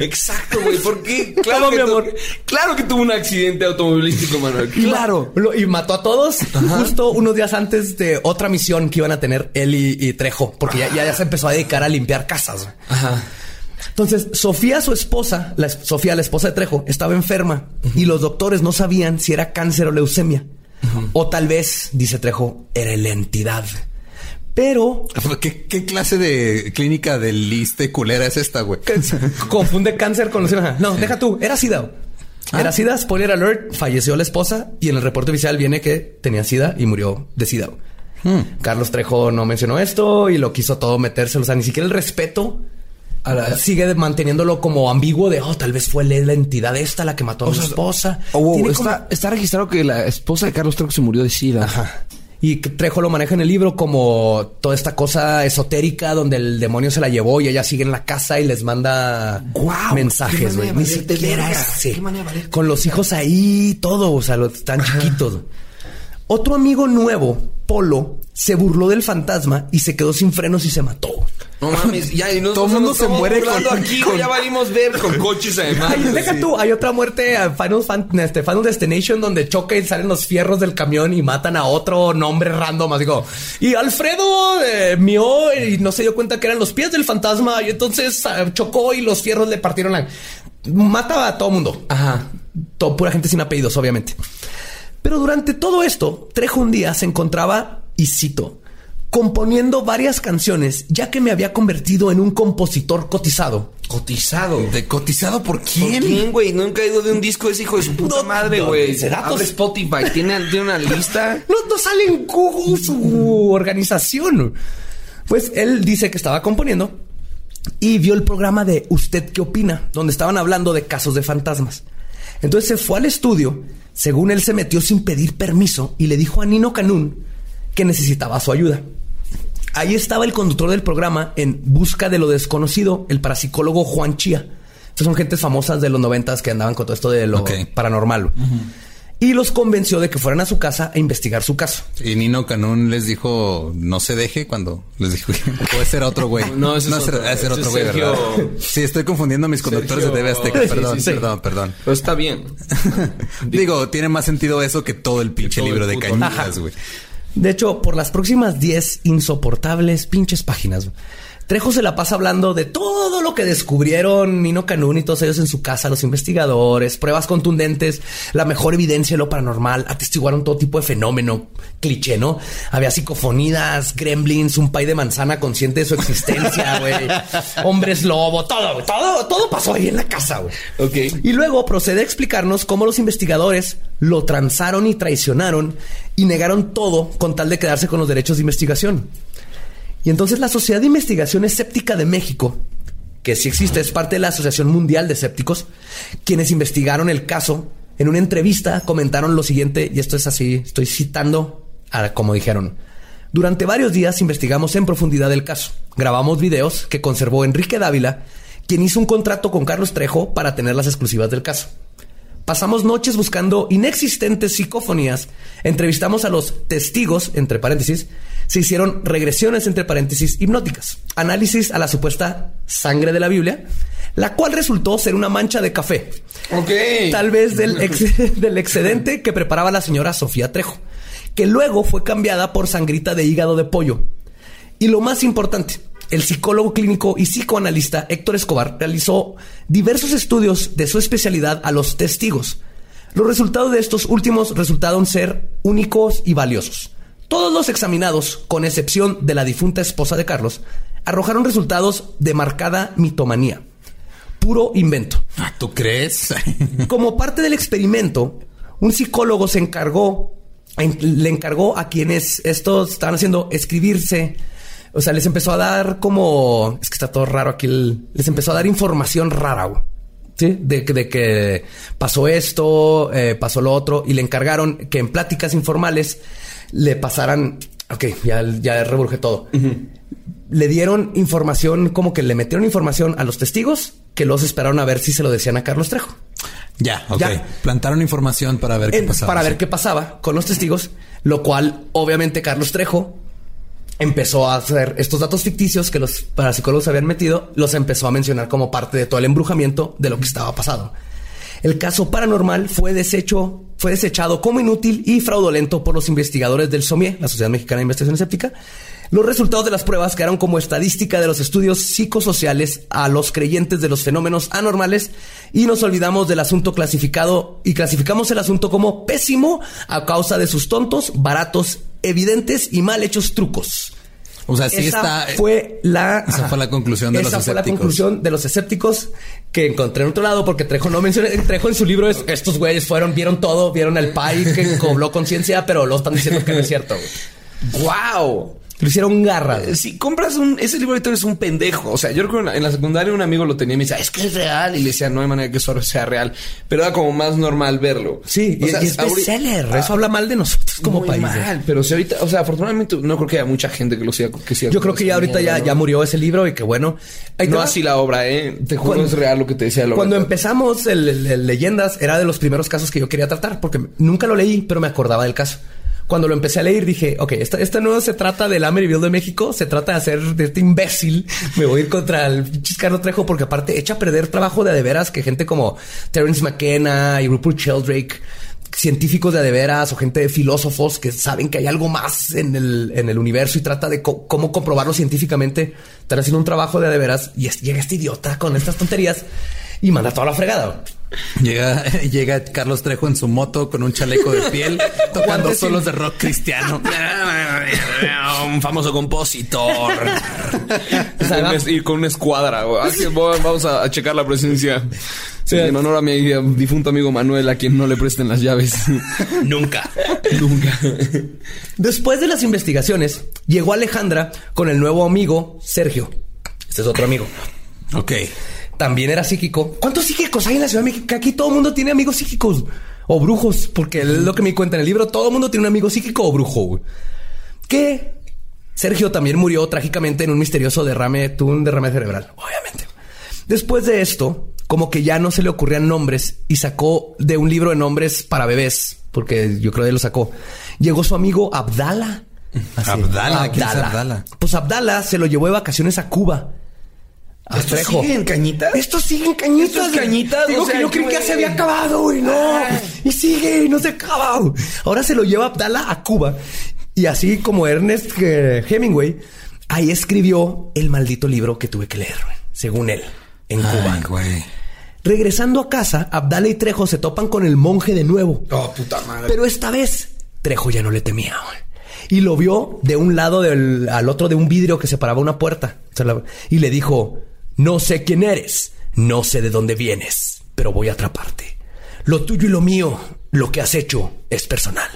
Exacto, güey. ¿Por qué? Claro que mi amor. Claro que tuvo un accidente automovilístico, Manuel. Claro. Lo- y mató a todos justo unos días antes de otra misión que iban a tener él y, y Trejo, porque ya, ya, ya se empezó a dedicar a limpiar casas. Ajá. Entonces, Sofía, su esposa, la Sofía, la esposa de Trejo, estaba enferma y los doctores no sabían si era cáncer o leucemia. O tal vez, dice Trejo, era la entidad. Pero ¿Qué, qué clase de clínica del liste culera es esta, güey? confunde cáncer con leucemia. No, deja tú, era SIDA. güey. Era SIDA, spoiler alert, falleció la esposa y en el reporte oficial viene que tenía SIDA y murió de SIDA. güey. Carlos Trejo no mencionó esto y lo quiso todo meterse, o sea, ni siquiera el respeto la- sigue manteniéndolo como ambiguo de, oh, tal vez fue la entidad esta la que mató a O su sea, esposa. Oh, wow, está, como- está registrado que la esposa de Carlos Trejo se murió de SIDA. Ajá. Y Trejo lo maneja en el libro como toda esta cosa esotérica donde el demonio se la llevó y ella sigue en la casa y les manda qué mensajes, güey. Ni siquiera valerte Con los hijos ahí, todo, o sea, los tan chiquitos. Otro amigo nuevo, Polo, se burló del fantasma y se quedó sin frenos y se mató. No mames, ya y no Todo mundo se muere con- aquí, güey, ya valimos ver con coches además. Ay, deja Sí. tú, hay otra muerte a Final, Fan, este, Final Destination donde choca y salen los fierros del camión y matan a otro nombre random. Así como, y Alfredo eh, mió y no se dio cuenta que eran los pies del fantasma y entonces ah, chocó y los fierros le partieron la. Mata a todo mundo. Ajá. Todo, pura gente sin apellidos, obviamente. Pero durante todo esto, Trejo un día se encontraba, y cito, componiendo varias canciones, ya que me había convertido en un compositor cotizado. Cotizado. ¿De cotizado por ¿Por quién? quién, güey? No han caído de un disco de ese hijo de su puta No, madre, no, güey. dice datos. Abre Spotify, tiene, tiene una lista. No, no sale en Google su organización. Pues él dice que estaba componiendo y vio el programa de Usted qué opina, donde estaban hablando de casos de fantasmas. Entonces se fue al estudio, según él se metió sin pedir permiso y le dijo a Nino Canún que necesitaba su ayuda. Ahí estaba el conductor del programa en busca de lo desconocido, el parapsicólogo Juan Chía. Estas son gentes famosas de los noventas que andaban con todo esto de lo paranormal. Y los convenció de que fueran a su casa a investigar su caso. Y Nino Canún les dijo, no se deje cuando les dijo, puede ser otro güey. No, ese es ese otro. güey, ¿verdad? Sí, estoy confundiendo a mis conductores Sergio- de TV Azteca. Perdón, sí, sí. perdón, perdón. Pero está bien. Digo, tiene más sentido eso que todo el pinche todo el libro de cañitas, güey. De hecho, por las próximas 10 insoportables pinches páginas, Trejo se la pasa hablando de todo lo que descubrieron Nino Canún y todos ellos en su casa, los investigadores, pruebas contundentes, la mejor evidencia de lo paranormal, atestiguaron todo tipo de fenómeno, cliché, ¿no? Había psicofonías, gremlins, un pay de manzana consciente de su existencia, güey, hombres lobo, todo, todo, todo pasó ahí en la casa, güey. Ok. Y luego procede a explicarnos cómo los investigadores lo transaron y traicionaron y negaron todo con tal de quedarse con los derechos de investigación. Y entonces la Sociedad de Investigación Escéptica de México, que sí existe, es parte de la Asociación Mundial de Escépticos, quienes investigaron el caso, en una entrevista comentaron lo siguiente, y esto es así, estoy citando a como dijeron. Durante varios días investigamos en profundidad el caso. Grabamos videos que conservó Enrique Dávila, quien hizo un contrato con Carlos Trejo para tener las exclusivas del caso. Pasamos noches buscando inexistentes psicofonías, entrevistamos a los testigos, entre paréntesis, se hicieron regresiones, entre paréntesis, hipnóticas, análisis a la supuesta sangre de la Biblia, la cual resultó ser una mancha de café, tal vez del, ex- del excedente que preparaba la señora Sofía Trejo, que luego fue cambiada por sangrita de hígado de pollo. Y lo más importante, el psicólogo clínico y psicoanalista Héctor Escobar realizó diversos estudios de su especialidad a los testigos. Los resultados de estos últimos resultaron ser únicos y valiosos. Todos los examinados, con excepción de la difunta esposa de Carlos, arrojaron resultados de marcada mitomanía. Puro invento. Ah, ¿Tú crees? Como parte del experimento, un psicólogo se encargó, en- le encargó a quienes estos estaban haciendo escribirse. O sea, les empezó a dar como. Es que está todo raro aquí. el- les empezó a dar información rara, güey. ¿Sí? De, que- de que pasó esto, eh, pasó lo otro, y le encargaron que en pláticas informales le pasaran. Ok, ya, ya todo. Le dieron información, como que le metieron información a los testigos, que los esperaron a ver si se lo decían a Carlos Trejo. ya, ok. Ya. Plantaron información para ver qué En- pasaba. para ver qué pasaba con los testigos, lo cual obviamente Carlos Trejo empezó a hacer estos datos ficticios que los parapsicólogos habían metido, los empezó a mencionar como parte de todo el embrujamiento de lo que estaba pasando. El caso paranormal fue fue desechado como inútil y fraudulento por los investigadores del SOMIE, la Sociedad Mexicana de Investigación Escéptica. Los resultados de las pruebas quedaron como estadística de los estudios psicosociales a los creyentes de los fenómenos anormales y nos olvidamos del asunto clasificado y clasificamos el asunto como pésimo a causa de sus tontos, baratos, evidentes y mal hechos trucos. O sea, sí Esa está. fue la esa ajá. fue la conclusión de Esa los fue la escépticos. conclusión de los escépticos que encontré en otro lado porque Trejo no menciona Trejo en su libro es estos güeyes fueron vieron todo vieron el pai que cobró conciencia pero lo están diciendo que no es cierto. ¡Wow! Lo hicieron garra. Eh, Si compras un, ese libro ahorita eres un pendejo. O sea, yo creo que en la, secundaria un amigo lo tenía y me decía, es que es real. Y le decía, no hay manera que eso sea real. Pero era como más normal verlo. sí O y, sea, y es bestseller Ah, eso habla mal de nosotros como muy país güey. mal. Pero si ahorita, o sea, afortunadamente no creo que haya mucha gente que lo siga. Que siga yo creo que ya ahorita ya, ya murió ese libro y que bueno Ahí No así la obra, ¿eh? Te juro, Cuando- es real lo que te decía obra. Cuando empezamos el, el- el Leyendas, era de los primeros casos que yo quería tratar, porque nunca lo leí, pero me acordaba del caso. Cuando lo empecé a leer dije, ok, esta, esta no se trata del Amityville de México, se trata de hacer de este imbécil. Me voy a ir contra el Carlos Trejo porque aparte echa a perder trabajo de a de veras que gente como Terence McKenna y Rupert Sheldrake científicos de a de veras o gente de filósofos que saben que hay algo más en el, en el universo y trata de cómo comprobarlo científicamente. Están haciendo un trabajo de a de veras y es- llega este idiota con estas tonterías y manda toda la fregada. Llega, llega Carlos Trejo en su moto con un chaleco de piel, tocando solos de rock cristiano. un famoso compositor. Y con una escuadra. voy- vamos a, a checar la presencia. Sí, en honor a mi eh, difunto amigo Manuel, a quien no le presten las llaves. Nunca. Nunca. Después de las investigaciones, llegó Alejandra con el nuevo amigo Sergio. Este es otro amigo. Ok. También era psíquico. ¿Cuántos psíquicos hay en la Ciudad de México? Que Aquí todo el mundo tiene amigos psíquicos o brujos, porque es lo que me cuenta en el libro. Todo el mundo tiene un amigo psíquico o brujo. güey. Que Sergio también murió trágicamente en un misterioso derrame, tuvo un derrame cerebral, obviamente. Después de esto, como que ya no se le ocurrían nombres y sacó de un libro de nombres para bebés, porque yo creo que lo sacó. Llegó su amigo Abdala. Así, Abdala, ¿quién es Abdala? Pues Abdala se lo llevó de vacaciones a Cuba. A ¿Esto Trejo. sigue en cañitas? Esto sigue en cañitas. ¿Esto es güey. cañitas? Digo O sea, que yo creí que ya se había acabado, güey. No. Y sigue, y no se acaba. Ahora se lo lleva Abdala a Cuba. Y así como Ernest eh, Hemingway, ahí escribió el maldito libro que tuve que leer, güey, según él, en Cuba. Güey. Regresando a casa, Abdala y Trejo se topan con el monje de nuevo. Oh, puta madre. Pero esta vez Trejo ya no le temía. güey. Y lo vio de un lado del, al otro de un vidrio que separaba una puerta. O sea, la- Y le dijo, no sé quién eres, no sé de dónde vienes, pero voy a atraparte. Lo tuyo y lo mío, lo que has hecho, es personal.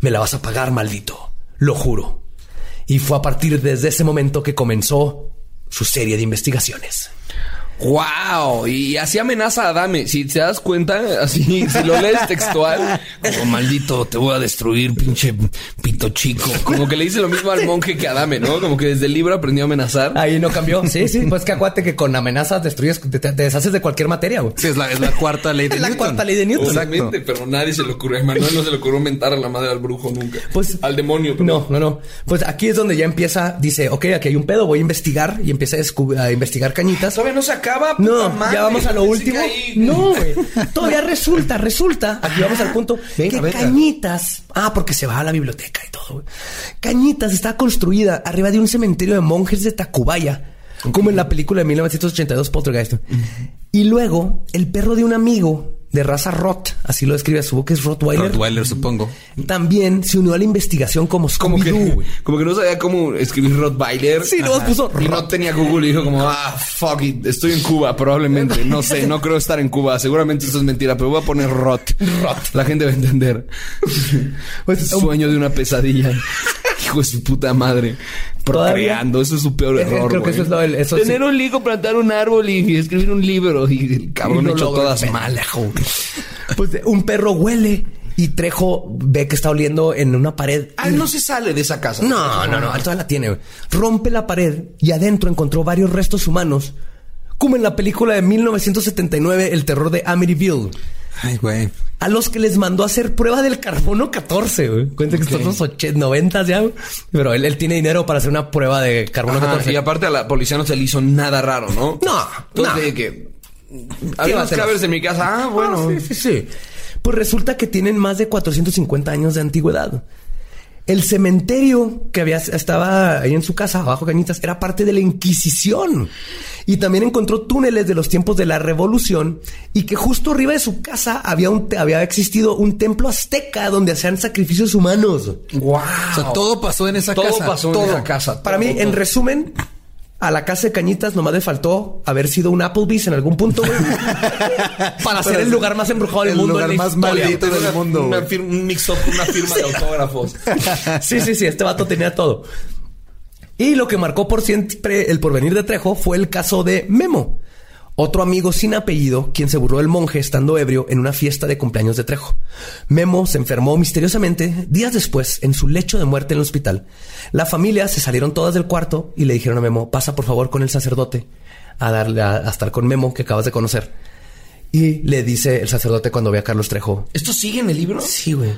Me la vas a pagar, maldito. Lo juro. Y fue a partir desde ese momento que comenzó su serie de investigaciones. Wow, y así amenaza a Adame. Si te das cuenta, así, si lo lees textual, como maldito, te voy a destruir, pinche pito chico. Como que le dice lo mismo al monje que a Adame, ¿no? Como que desde el libro aprendió a amenazar. Ahí no cambió. Sí, sí. Pues que acuérdate que con amenazas destruyes, te, te deshaces de cualquier materia, güey. Sí, es la, es la cuarta ley de Es la Newton. cuarta ley de Newton. Obviamente, pero nadie se le ocurrió. A Manuel no se le ocurrió mentar a la madre al brujo nunca. Pues al demonio. pero- No, no, no. Pues aquí es donde ya empieza, dice, ok, aquí hay un pedo, voy a investigar y empieza a investigar cañitas. Todavía no se acaba. puta No, madre. ya vamos a lo último. ahí. No, güey. Todavía resulta, resulta. Aquí vamos al punto Venga, que venga. Cañitas. Ah, porque se va a la biblioteca y todo. güey. Cañitas está construida arriba de un cementerio de monjes de Tacubaya. Como en la película de 1982 Poltergeist. Y luego, el perro de un amigo de raza Rot, así lo describe su boca, es Rottweiler. Rottweiler, supongo. También se unió a la investigación como Como que, como que no sabía cómo escribir Rottweiler. Sí, luego puso Y no tenía Google y dijo como, ah, fuck it, estoy en Cuba, probablemente. No sé, no creo estar en Cuba. Seguramente eso es mentira, pero voy a poner Rot. Rot. La gente va a entender. Pues, Sueño de una pesadilla. Hijo de su puta madre. Todavía- Procreando. Eso es su peor error, creo que eso es lo del- eso Tener sí. un higo, plantar un árbol y, escribir un libro. Y el cabrón Y no hecho todas el mal. Pues un perro huele y Trejo ve que está oliendo en una pared. Ah, no se sale de esa casa. No, no, no, todavía la tiene. Rompe la pared y adentro encontró varios restos humanos, como en la película de 1979, El terror de Amityville, Ay, güey. a los que les mandó a hacer prueba del carbono 14. güey. Cuenta que estos son los 80, 90 ya, güey. pero él, él tiene dinero para hacer una prueba de carbono Ajá, 14. y aparte a la policía no se le hizo nada raro, ¿no? No, Entonces no. de que había hacer? cadáveres en mi casa. Ah, bueno. Ah, sí, sí, sí. Pues resulta que tienen más de 450 años de antigüedad. El cementerio que había estaba ahí en su casa, abajo de Cañitas, era parte de la Inquisición. Y también encontró túneles de los tiempos de la Revolución y que justo arriba de su casa había, un, había existido un templo azteca donde hacían sacrificios humanos. Wow. O sea, todo pasó en esa Todo casa. pasó en Todo. esa casa. Para Todo, mí, en resumen, a la casa de Cañitas nomás le faltó haber sido un Applebee's en algún punto, güey. para ser el lugar más embrujado del el mundo. lugar en la más historia. maldito del mundo, Una un mix-up, una firma de autógrafos. Sí, sí, sí, este vato tenía todo. Y lo que marcó por siempre el porvenir de Trejo fue el caso de Memo, otro amigo sin apellido, quien se burló del monje estando ebrio en una fiesta de cumpleaños de Trejo. Memo se enfermó misteriosamente días después en su lecho de muerte en el hospital. La familia se salieron todas del cuarto y le dijeron a Memo, pasa por favor con el sacerdote a darle a, a estar con Memo que acabas de conocer. Y le dice el sacerdote cuando ve a Carlos Trejo. ¿Esto sigue en el libro? Sí, güey.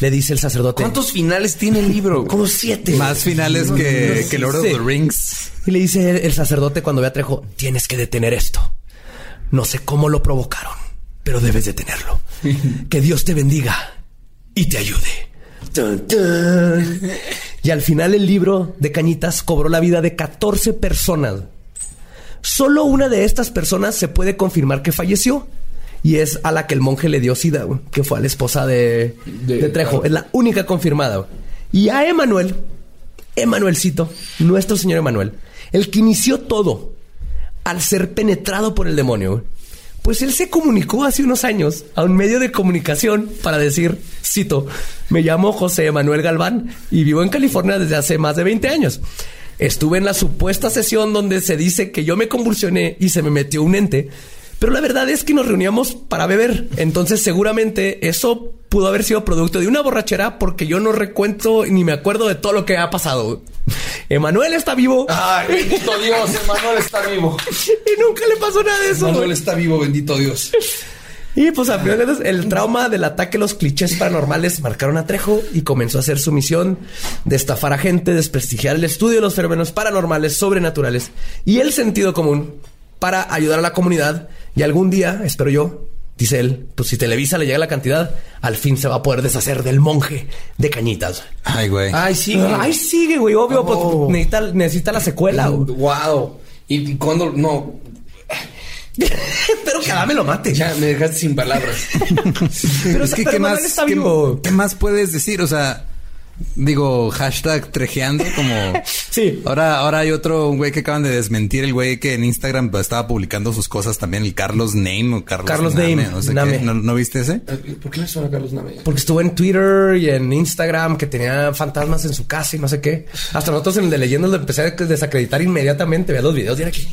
Le dice el sacerdote. ¿Cuántos finales tiene el libro? Como siete. Más finales que, que Lord of the Rings. Y le dice el, el sacerdote cuando ve a Trejo, tienes que detener esto. No sé cómo lo provocaron, pero debes detenerlo. que Dios te bendiga y te ayude. Tun, tun. Y al final el libro de Cañitas cobró la vida de 14 personas. Solo una de estas personas se puede confirmar que falleció. Y es a la que el monje le dio sida, que fue a la esposa de, De- de Trejo. Es la única confirmada. Y a Emanuel, Emanuelcito, nuestro señor Emanuel, el que inició todo al ser penetrado por el demonio, pues él se comunicó hace unos años a un medio de comunicación para decir, cito, me llamo José Emanuel Galván y vivo en California desde hace más de 20 años. Estuve en la supuesta sesión donde se dice que yo me convulsioné y se me metió un ente, pero la verdad es que nos reuníamos para beber. Entonces seguramente eso pudo haber sido producto de una borrachera porque yo no recuento ni me acuerdo de todo lo que ha pasado. Emanuel está vivo Ay, bendito Dios, Emanuel está vivo. y nunca le pasó nada de eso. Emanuel está vivo, bendito Dios. Y pues a final el trauma del ataque a los clichés paranormales marcaron a Trejo y comenzó a hacer su misión de estafar a gente, desprestigiar el estudio de los fenómenos paranormales, sobrenaturales y el sentido común para ayudar a la comunidad. Y algún día, espero yo, dice él, pues si Televisa le llega la cantidad, al fin se va a poder deshacer del monje de cañitas. Ay, güey. Ay, sí. Ay, sigue, güey, obvio, pues Oh. necesita, necesita la secuela. güey. Wow. Y cuando no, Espero que Adame lo mate. ya me dejaste sin palabras. Pero, es que, pero ¿qué más, está qué- vivo. qué más puedes decir? O sea, digo, hashtag trejeando como... Sí. Ahora, ahora hay otro un güey que acaban de desmentir, el güey que en Instagram estaba publicando sus cosas también, el Carlos Name o Carlos, Carlos Name, no sé Name. qué. ¿No, no viste ese? ¿Por qué me suena Carlos Name? Porque estuvo en Twitter y en Instagram que tenía fantasmas en su casa y no sé qué. Hasta nosotros en el de leyendas lo empecé a desacreditar inmediatamente. Veía los videos y era que...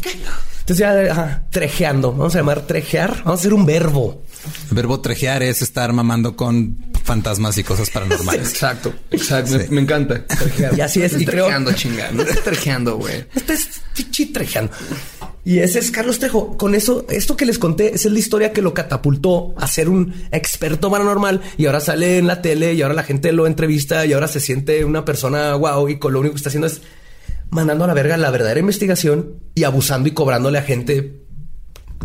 Entonces ya, ajá, trejeando. Vamos a llamar trejear. Vamos a hacer un verbo. El verbo trejear es estar mamando con fantasmas y cosas paranormales. Exacto, exacto. Me, me encanta. Y así es. Y creo... Trejeando. No estás trejeando, güey. Este es chichi trejeando. Y ese es Carlos Trejo. Con eso, esto que les conté, esa es la historia que lo catapultó a ser un experto paranormal. Y ahora sale en la tele y ahora la gente lo entrevista y ahora se siente una persona wow. Y con lo único que está haciendo es mandando a la verga la verdadera investigación y abusando y cobrándole a gente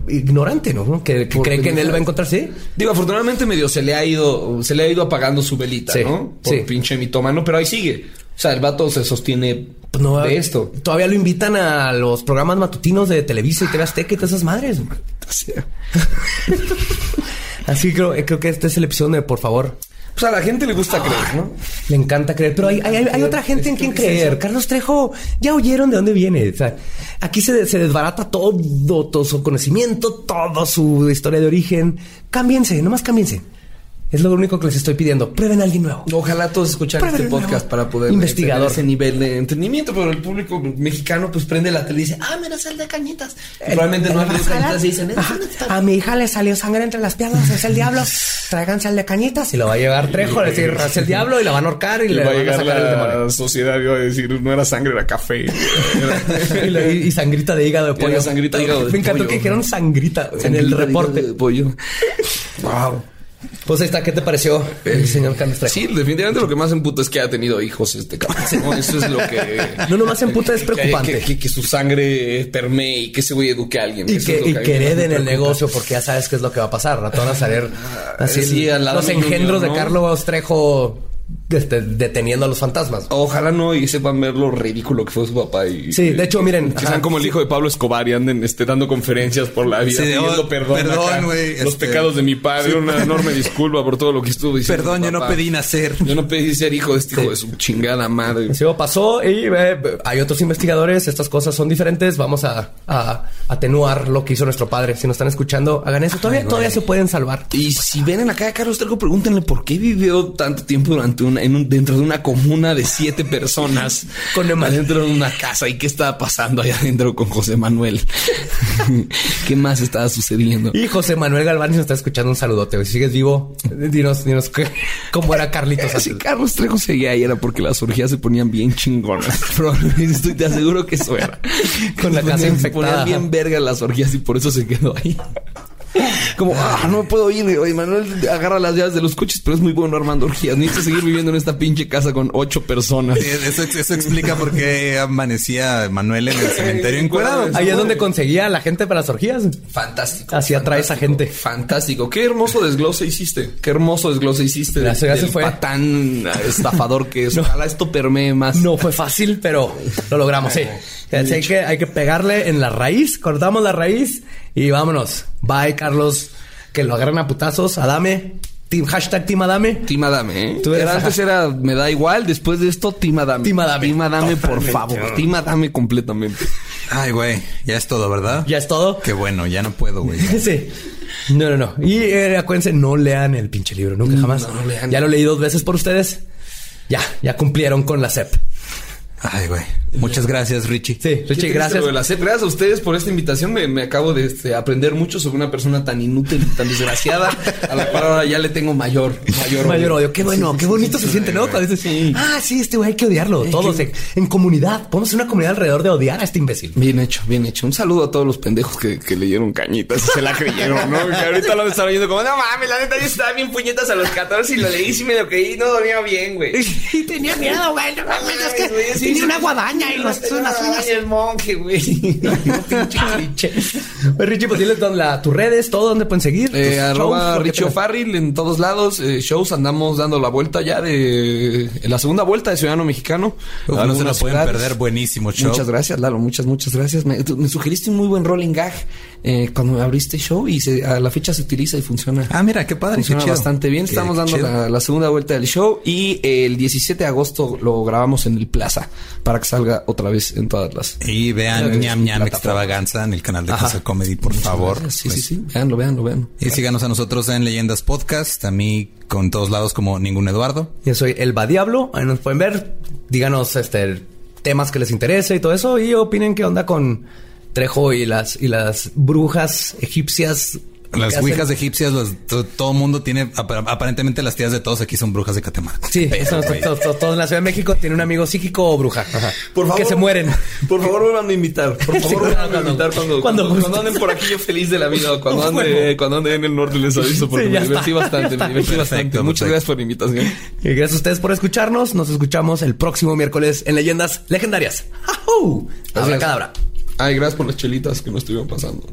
ignorante, ¿no? Que, cree que en él va a encontrar, sí. Digo, afortunadamente medio se le ha ido, se le ha ido apagando su velita, Sí, ¿no? Por sí. pinche mitómano, pero ahí sigue. O sea, el vato se sostiene Pues no, de esto. Todavía lo invitan a los programas matutinos de Televisa y TV Azteca y todas esas madres. Así creo, creo que este es el episodio de por favor. Pues a la gente le gusta creer, ¿no? Le encanta creer, pero hay, hay, hay- hay otra gente en quien creer. Carlos Trejo, ya oyeron de dónde viene. O sea, aquí se, se desbarata todo, todo su conocimiento, toda su historia de origen. Cámbiense, nomás cámbiense. Es lo único que les estoy pidiendo. Prueben a alguien nuevo. Ojalá todos escucharan este podcast nuevo. para poder Investigador. tener ese nivel de entendimiento, pero el público mexicano pues prende la tele y dice, ah, mira, es el de cañitas. Probablemente no han cañitas y dicen. A mi hija le salió sangre entre las piernas, es el diablo. Tráiganse al de cañitas y lo va a llevar Trejo a decir, es el diablo y la van a ahorcar y le, van a sacar el demonio. sociedad iba a decir, no era sangre, era café. y, le- y sangrita de hígado de Era pollo. sangrita de hígado de Me encantó pollo. que dijeron sangrita en el reporte. de pollo. Wow. Pues ahí está, ¿qué te pareció, el señor Carlos Trejo? Sí, definitivamente lo que más emputa es que ha tenido hijos este cabrón. ¿no? Eso es lo que... No nomás emputa, es preocupante. Que, que- que su sangre permee y que ese güey eduque a alguien. Y Eso que, lo y que hereden el negocio porque ya sabes qué es lo que va a pasar. Rato van a salir así sí, al lado los engendros de. Carlos Trejo deteniendo a los fantasmas. Ojalá no y sepan ver lo ridículo que fue su papá y Sí, de hecho, miren, que sean como el hijo de Pablo Escobar y anden este, dando conferencias por la vida Sí, pidiendo oh, perdón, perdón, güey, los este- pecados de mi padre, una enorme disculpa por todo lo que estuvo diciendo. Perdón, yo no pedí nacer. Yo no pedí ser hijo de este hijo de su chingada madre. Sí, pasó y eh, hay otros investigadores. Estas cosas son diferentes. Vamos a, a atenuar lo que hizo nuestro padre. Si nos están escuchando, hagan eso. Todavía, todavía se pueden salvar. Y si ven en la cara de Carlos Trejo, pregúntenle por qué vivió tanto tiempo durante una, en un, dentro de una comuna de siete personas Con adentro de una casa y qué estaba pasando allá adentro con José Manuel. ¿Qué más estaba sucediendo? Y José Manuel Galván, nos está escuchando, un saludote. Si sigues vivo, dinos, dinos qué- cómo era Carlitos Si. Carlos Trejo seguía ahí era porque las orgías se ponían bien chingonas. Estoy te aseguro que eso era. Con la Se casa se infectada. ponían bien verga las orgías y por eso se quedó ahí. Como, ah, no puedo ir. Oye, Manuel agarra las llaves de los coches, pero es muy bueno armando orgías. Necesito seguir viviendo en esta pinche casa con ocho personas. Sí, Eso, eso explica por qué amanecía Manuel en el cementerio encuadrado. Ahí es donde conseguía a la gente para las orgías. Fantástico. Así atrae esa gente. Fantástico. Qué hermoso desglose hiciste. Qué hermoso desglose hiciste. Ya se del fue. patán estafador que es. Ojalá esto permee más. No fue fácil, pero lo logramos, sí. Así hay que, hay que pegarle en la raíz, cortamos la raíz y vámonos. Bye, Carlos. Que lo agarren a putazos. Adame. Team, hashtag Team Adame. Team Adame, ¿eh? Tú eres- Era- antes era me da igual, después de esto Team Adame. Team Adame. Team Adame, por favor. Team Adame completamente. Ay, güey, ya es todo, ¿verdad? Ya es todo. Qué bueno, ya no puedo, güey. Sí. No, no, no. Y eh, acuérdense, no lean el pinche libro, nunca jamás. no lean. Ya lo leí dos veces por ustedes. Ya, ya cumplieron con la CEP. Ay, güey. Muchas gracias, Richie. Sí, Richie, gracias. lo de la SEP. Gracias a ustedes por esta invitación. Me, me acabo de este, aprender mucho sobre una persona tan inútil y tan desgraciada, a la cual ahora ya le tengo mayor, mayor, Mayor odio. Qué bueno, qué bonito se siente, ¿no? Cuando dices, ah, sí, este güey hay que odiarlo. Todos en, en comunidad. Podemos ser una comunidad alrededor de odiar a este imbécil. Bien hecho, bien hecho. Un saludo a todos los pendejos que, que leyeron cañitas y se la creyeron, ¿no? Que ahorita lo están oyendo como, no mames, la neta yo estaba bien puñetas a los 14 y lo leí y me lo creí y no dormía bien, güey. Y tenía miedo, güey. No mames, es que tenía una guadaña y los, unas uñas. el monje, güey. Pues Richie, pues diles la, tus redes, todo donde pueden seguir. Eh, arroba Richie. O'Farrill en todos lados. eh, shows andamos dando la vuelta ya de en la segunda vuelta de Ciudadano Mexicano. Uf, no se Algunas pueden ciudades. perder. Buenísimo show. Muchas gracias, Lalo. Muchas, muchas gracias. Me, tú- me sugeriste un muy buen rolling gag eh, cuando abriste show y se- a la fecha se utiliza y funciona. Ah, mira, qué padre. Funciona qué chido. bastante bien. Qué- Estamos dando la, la segunda vuelta del show y el 17 de agosto lo grabamos en el Plaza para que salga otra vez en todas las. Y vean ñam ñam extravaganza en el canal de Ajá. Casa Comedy, por favor. Sí, Pues, sí, sí. Veanlo, veanlo, veanlo. Y síganos a nosotros en Leyendas Podcast, a mí con todos lados como ningún Eduardo. Yo soy El Diablo. Ahí nos pueden ver. Díganos este temas que les interese y todo eso. Y opinen qué onda con Trejo y las, y las brujas egipcias. Las ouijas egipcias, todo mundo tiene, ap- aparentemente las tías de todos aquí son brujas de Catemaco. Sí, eso, to- to- to- todos en la Ciudad de México tiene un amigo psíquico o bruja. Por favor. Que se mueren. Por favor, vuelvan a invitar. Por Sí, favor, cuando- vuelvan a invitar cuando, cuando cuando, anden por aquí yo feliz de la vida. Cuando ande, cuando ande en el norte les aviso porque Sí, me divertí está. bastante. Me divertí Perfecto, bastante. Muchas gracias por la invitación. Y gracias a ustedes por escucharnos. Nos escuchamos el próximo miércoles en Leyendas Legendarias. ¡Ajú! Gracias. cadabra. Ay, gracias por las chelitas que nos estuvieron pasando.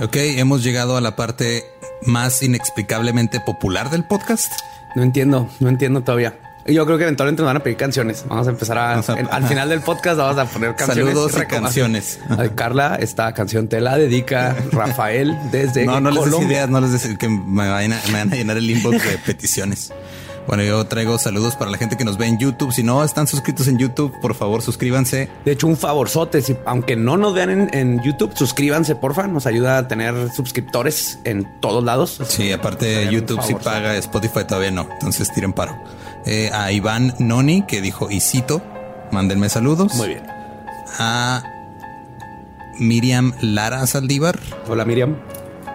Ok, hemos llegado a la parte más inexplicablemente popular del podcast. No entiendo, no entiendo todavía. Yo creo que eventualmente nos van a pedir canciones. Vamos a empezar a... A- en- al final del podcast vamos a poner canciones. Saludos y canciones. Ay, Carla, esta canción te la dedica Rafael desde No, no les des ideas, no les des que me vayan a, me van a llenar el inbox de peticiones. Bueno, yo traigo saludos para la gente que nos ve en YouTube. Si no están suscritos en YouTube, por favor suscríbanse. De hecho, un favorzote, si, aunque no nos vean en, en YouTube, suscríbanse, porfa. Nos ayuda a tener suscriptores en todos lados. Sí, aparte YouTube sí paga, Spotify todavía no. Entonces tiren paro. Eh, a Iván Noni, que dijo, y cito, mándenme saludos. Muy bien. A Miriam Lara Saldívar. Hola, Miriam.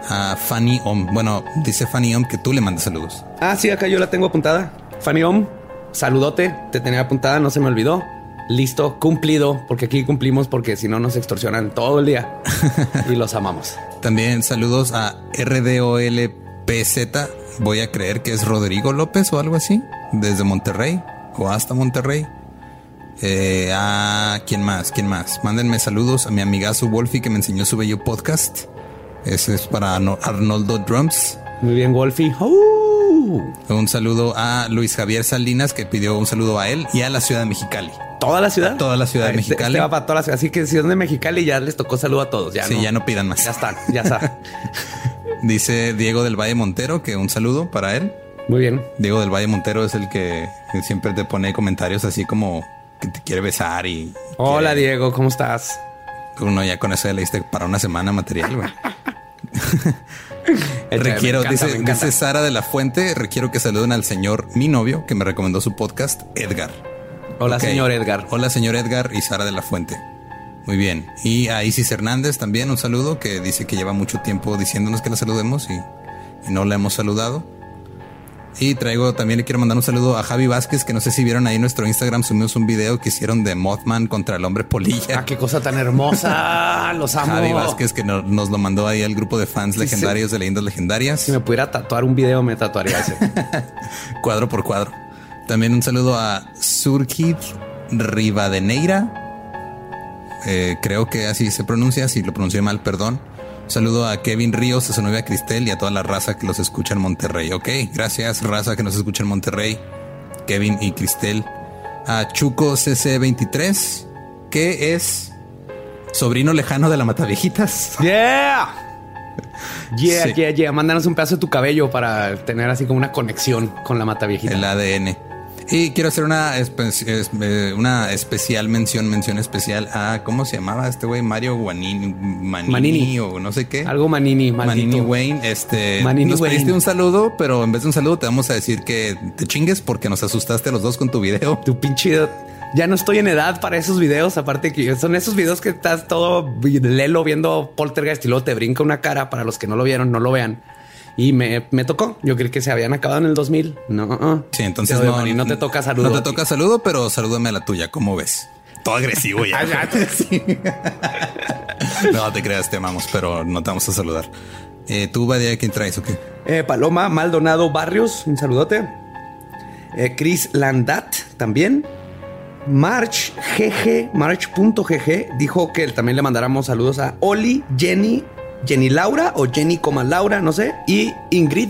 A Fanny Om. Bueno, dice Fanny Om que tú le mandes saludos. Ah, sí, acá yo la tengo apuntada. Fanny Om, saludote. Te tenía apuntada, no se me olvidó. Listo, cumplido, porque aquí cumplimos, porque si no nos extorsionan todo el día y los amamos. También saludos a RDOLPZ. Voy a creer que es Rodrigo López o algo así. Desde Monterrey o hasta Monterrey. Eh, a quién más, quién más. Mándenme saludos a mi amigazo Wolfie que me enseñó su bello podcast. Ese es para Arno- Arnoldo Drums. Muy bien, Wolfie. Un saludo a Luis Javier Salinas que pidió un saludo a él y a la ciudad de Mexicali. ¿Toda la ciudad? Toda la ciudad de Este- Mexicali. este va para toda la ciudad. Así que si son de Mexicali ya les tocó saludo a todos. Ya sí, no, ya no pidan más. Ya están, ya está. Dice Diego del Valle Montero que un saludo para él. Muy bien. Diego del Valle Montero es el que que siempre te pone comentarios así como que te quiere besar y Hola, quiere- Diego, ¿cómo estás? Uno ya con eso ya le diste para una semana material, güey. requiero, Me encanta, dice, dice Sara de la Fuente, requiero que saluden al señor, mi novio, que me recomendó su podcast, Edgar. Hola, señor Edgar. Hola, señor Edgar y Sara de la Fuente. Muy bien. Y a Isis Hernández también un saludo que dice que lleva mucho tiempo diciéndonos que la saludemos y, y no la hemos saludado. Y traigo también le quiero mandar un saludo a Javi Vázquez, que no sé si vieron ahí en nuestro Instagram, subimos un video que hicieron de Mothman contra el hombre polilla. Ah, qué cosa tan hermosa. Los amo. Javi Vázquez, que no- nos lo mandó ahí al grupo de fans legendarios de leyendas legendarias. Si me pudiera tatuar un video, me tatuaría ese. cuadro por cuadro. También un saludo a Surkid Rivadeneira. Eh, creo que así se pronuncia. Si lo pronuncié mal, perdón. Saludo a Kevin Ríos, a su novia Cristel y a toda la raza que los escucha en Monterrey. Ok, gracias, raza que nos escucha en Monterrey. Kevin y Cristel. A Chuco CC23, que es sobrino lejano de la Mataviejitas. Yeah. Yeah, Sí. yeah, yeah. Mándanos un pedazo de tu cabello para tener así como una conexión con la mata viejita. el ADN. Y quiero hacer una, espe- eh, una especial mención, mención especial a, ¿cómo se llamaba este güey? Mario Guanini, Manini, Manini. o no sé qué. Algo Manini, maldito. Manini Wayne, este, Manini nos pediste un saludo, pero en vez de un saludo te vamos a decir que te chingues porque nos asustaste a los dos con tu video. Tu pinche. Ya no estoy en edad para esos videos. Aparte que son esos videos que estás todo lelo viendo poltergeist y luego te brinca una cara. Para los que no lo vieron, no lo vean. Y me, me tocó. Yo creí que se habían acabado en el 2000. No, uh-uh. Sí, entonces no, Manny, no te toca saludo. No te toca saludo, pero salúdame a la tuya, ¿cómo ves? Todo agresivo ya. Sí. no te creas, te amamos, pero no te vamos a saludar. Eh, ¿Tú, Badia, quién traes o qué? Eh, Paloma Maldonado Barrios, un saludote. Eh, Chris Landat también. March GG, March.gg dijo que también le mandáramos saludos a Oli, Jenny, Jenny Laura o Jenny Coma Laura, no sé, y Ingrid.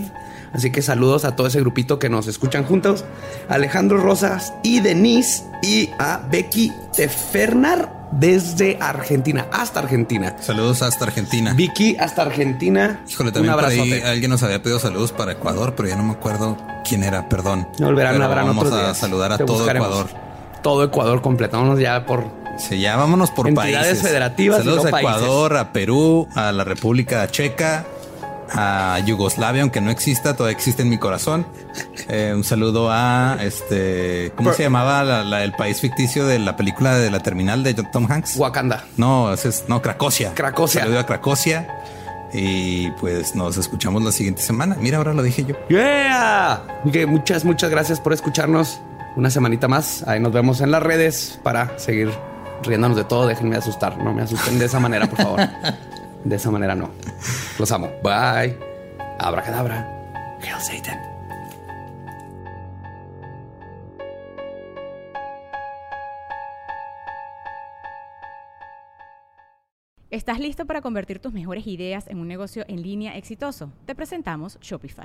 Así que saludos a todo ese grupito que nos escuchan juntos. Alejandro Rosas y Denise y a Becky Tefernar desde Argentina, hasta Argentina. Saludos hasta Argentina. Vicky hasta Argentina. Híjole, también un por ahí alguien nos había pedido saludos para Ecuador, pero ya no me acuerdo quién era, perdón. No volverán, Pero habrán Vamos otros a días. saludar a Te todo buscaremos. Ecuador. Todo Ecuador, completámonos ya por Sí, ya vámonos por Entidades países. federativas Saludos no a países. Ecuador, a Perú, a la República Checa, a Yugoslavia, aunque no exista, todavía existe en mi corazón. Eh, un saludo a este, ¿cómo se llamaba la- la- el país ficticio de la película de la terminal de Tom Hanks? Wakanda. No, ese es no Cracosia. Cracosia. Saludo a Cracosia. Y pues nos escuchamos la siguiente semana. Mira, ahora lo dije yo. ¡Yeah! Que muchas, muchas gracias por escucharnos una semanita más. Ahí nos vemos en las redes para seguir riéndonos de todo. Déjenme asustar. No me asusten de esa manera, por favor. De esa manera no. Los amo. Bye. Abracadabra. Hail Satan. ¿Estás listo para convertir tus mejores ideas en un negocio en línea exitoso? Te presentamos Shopify.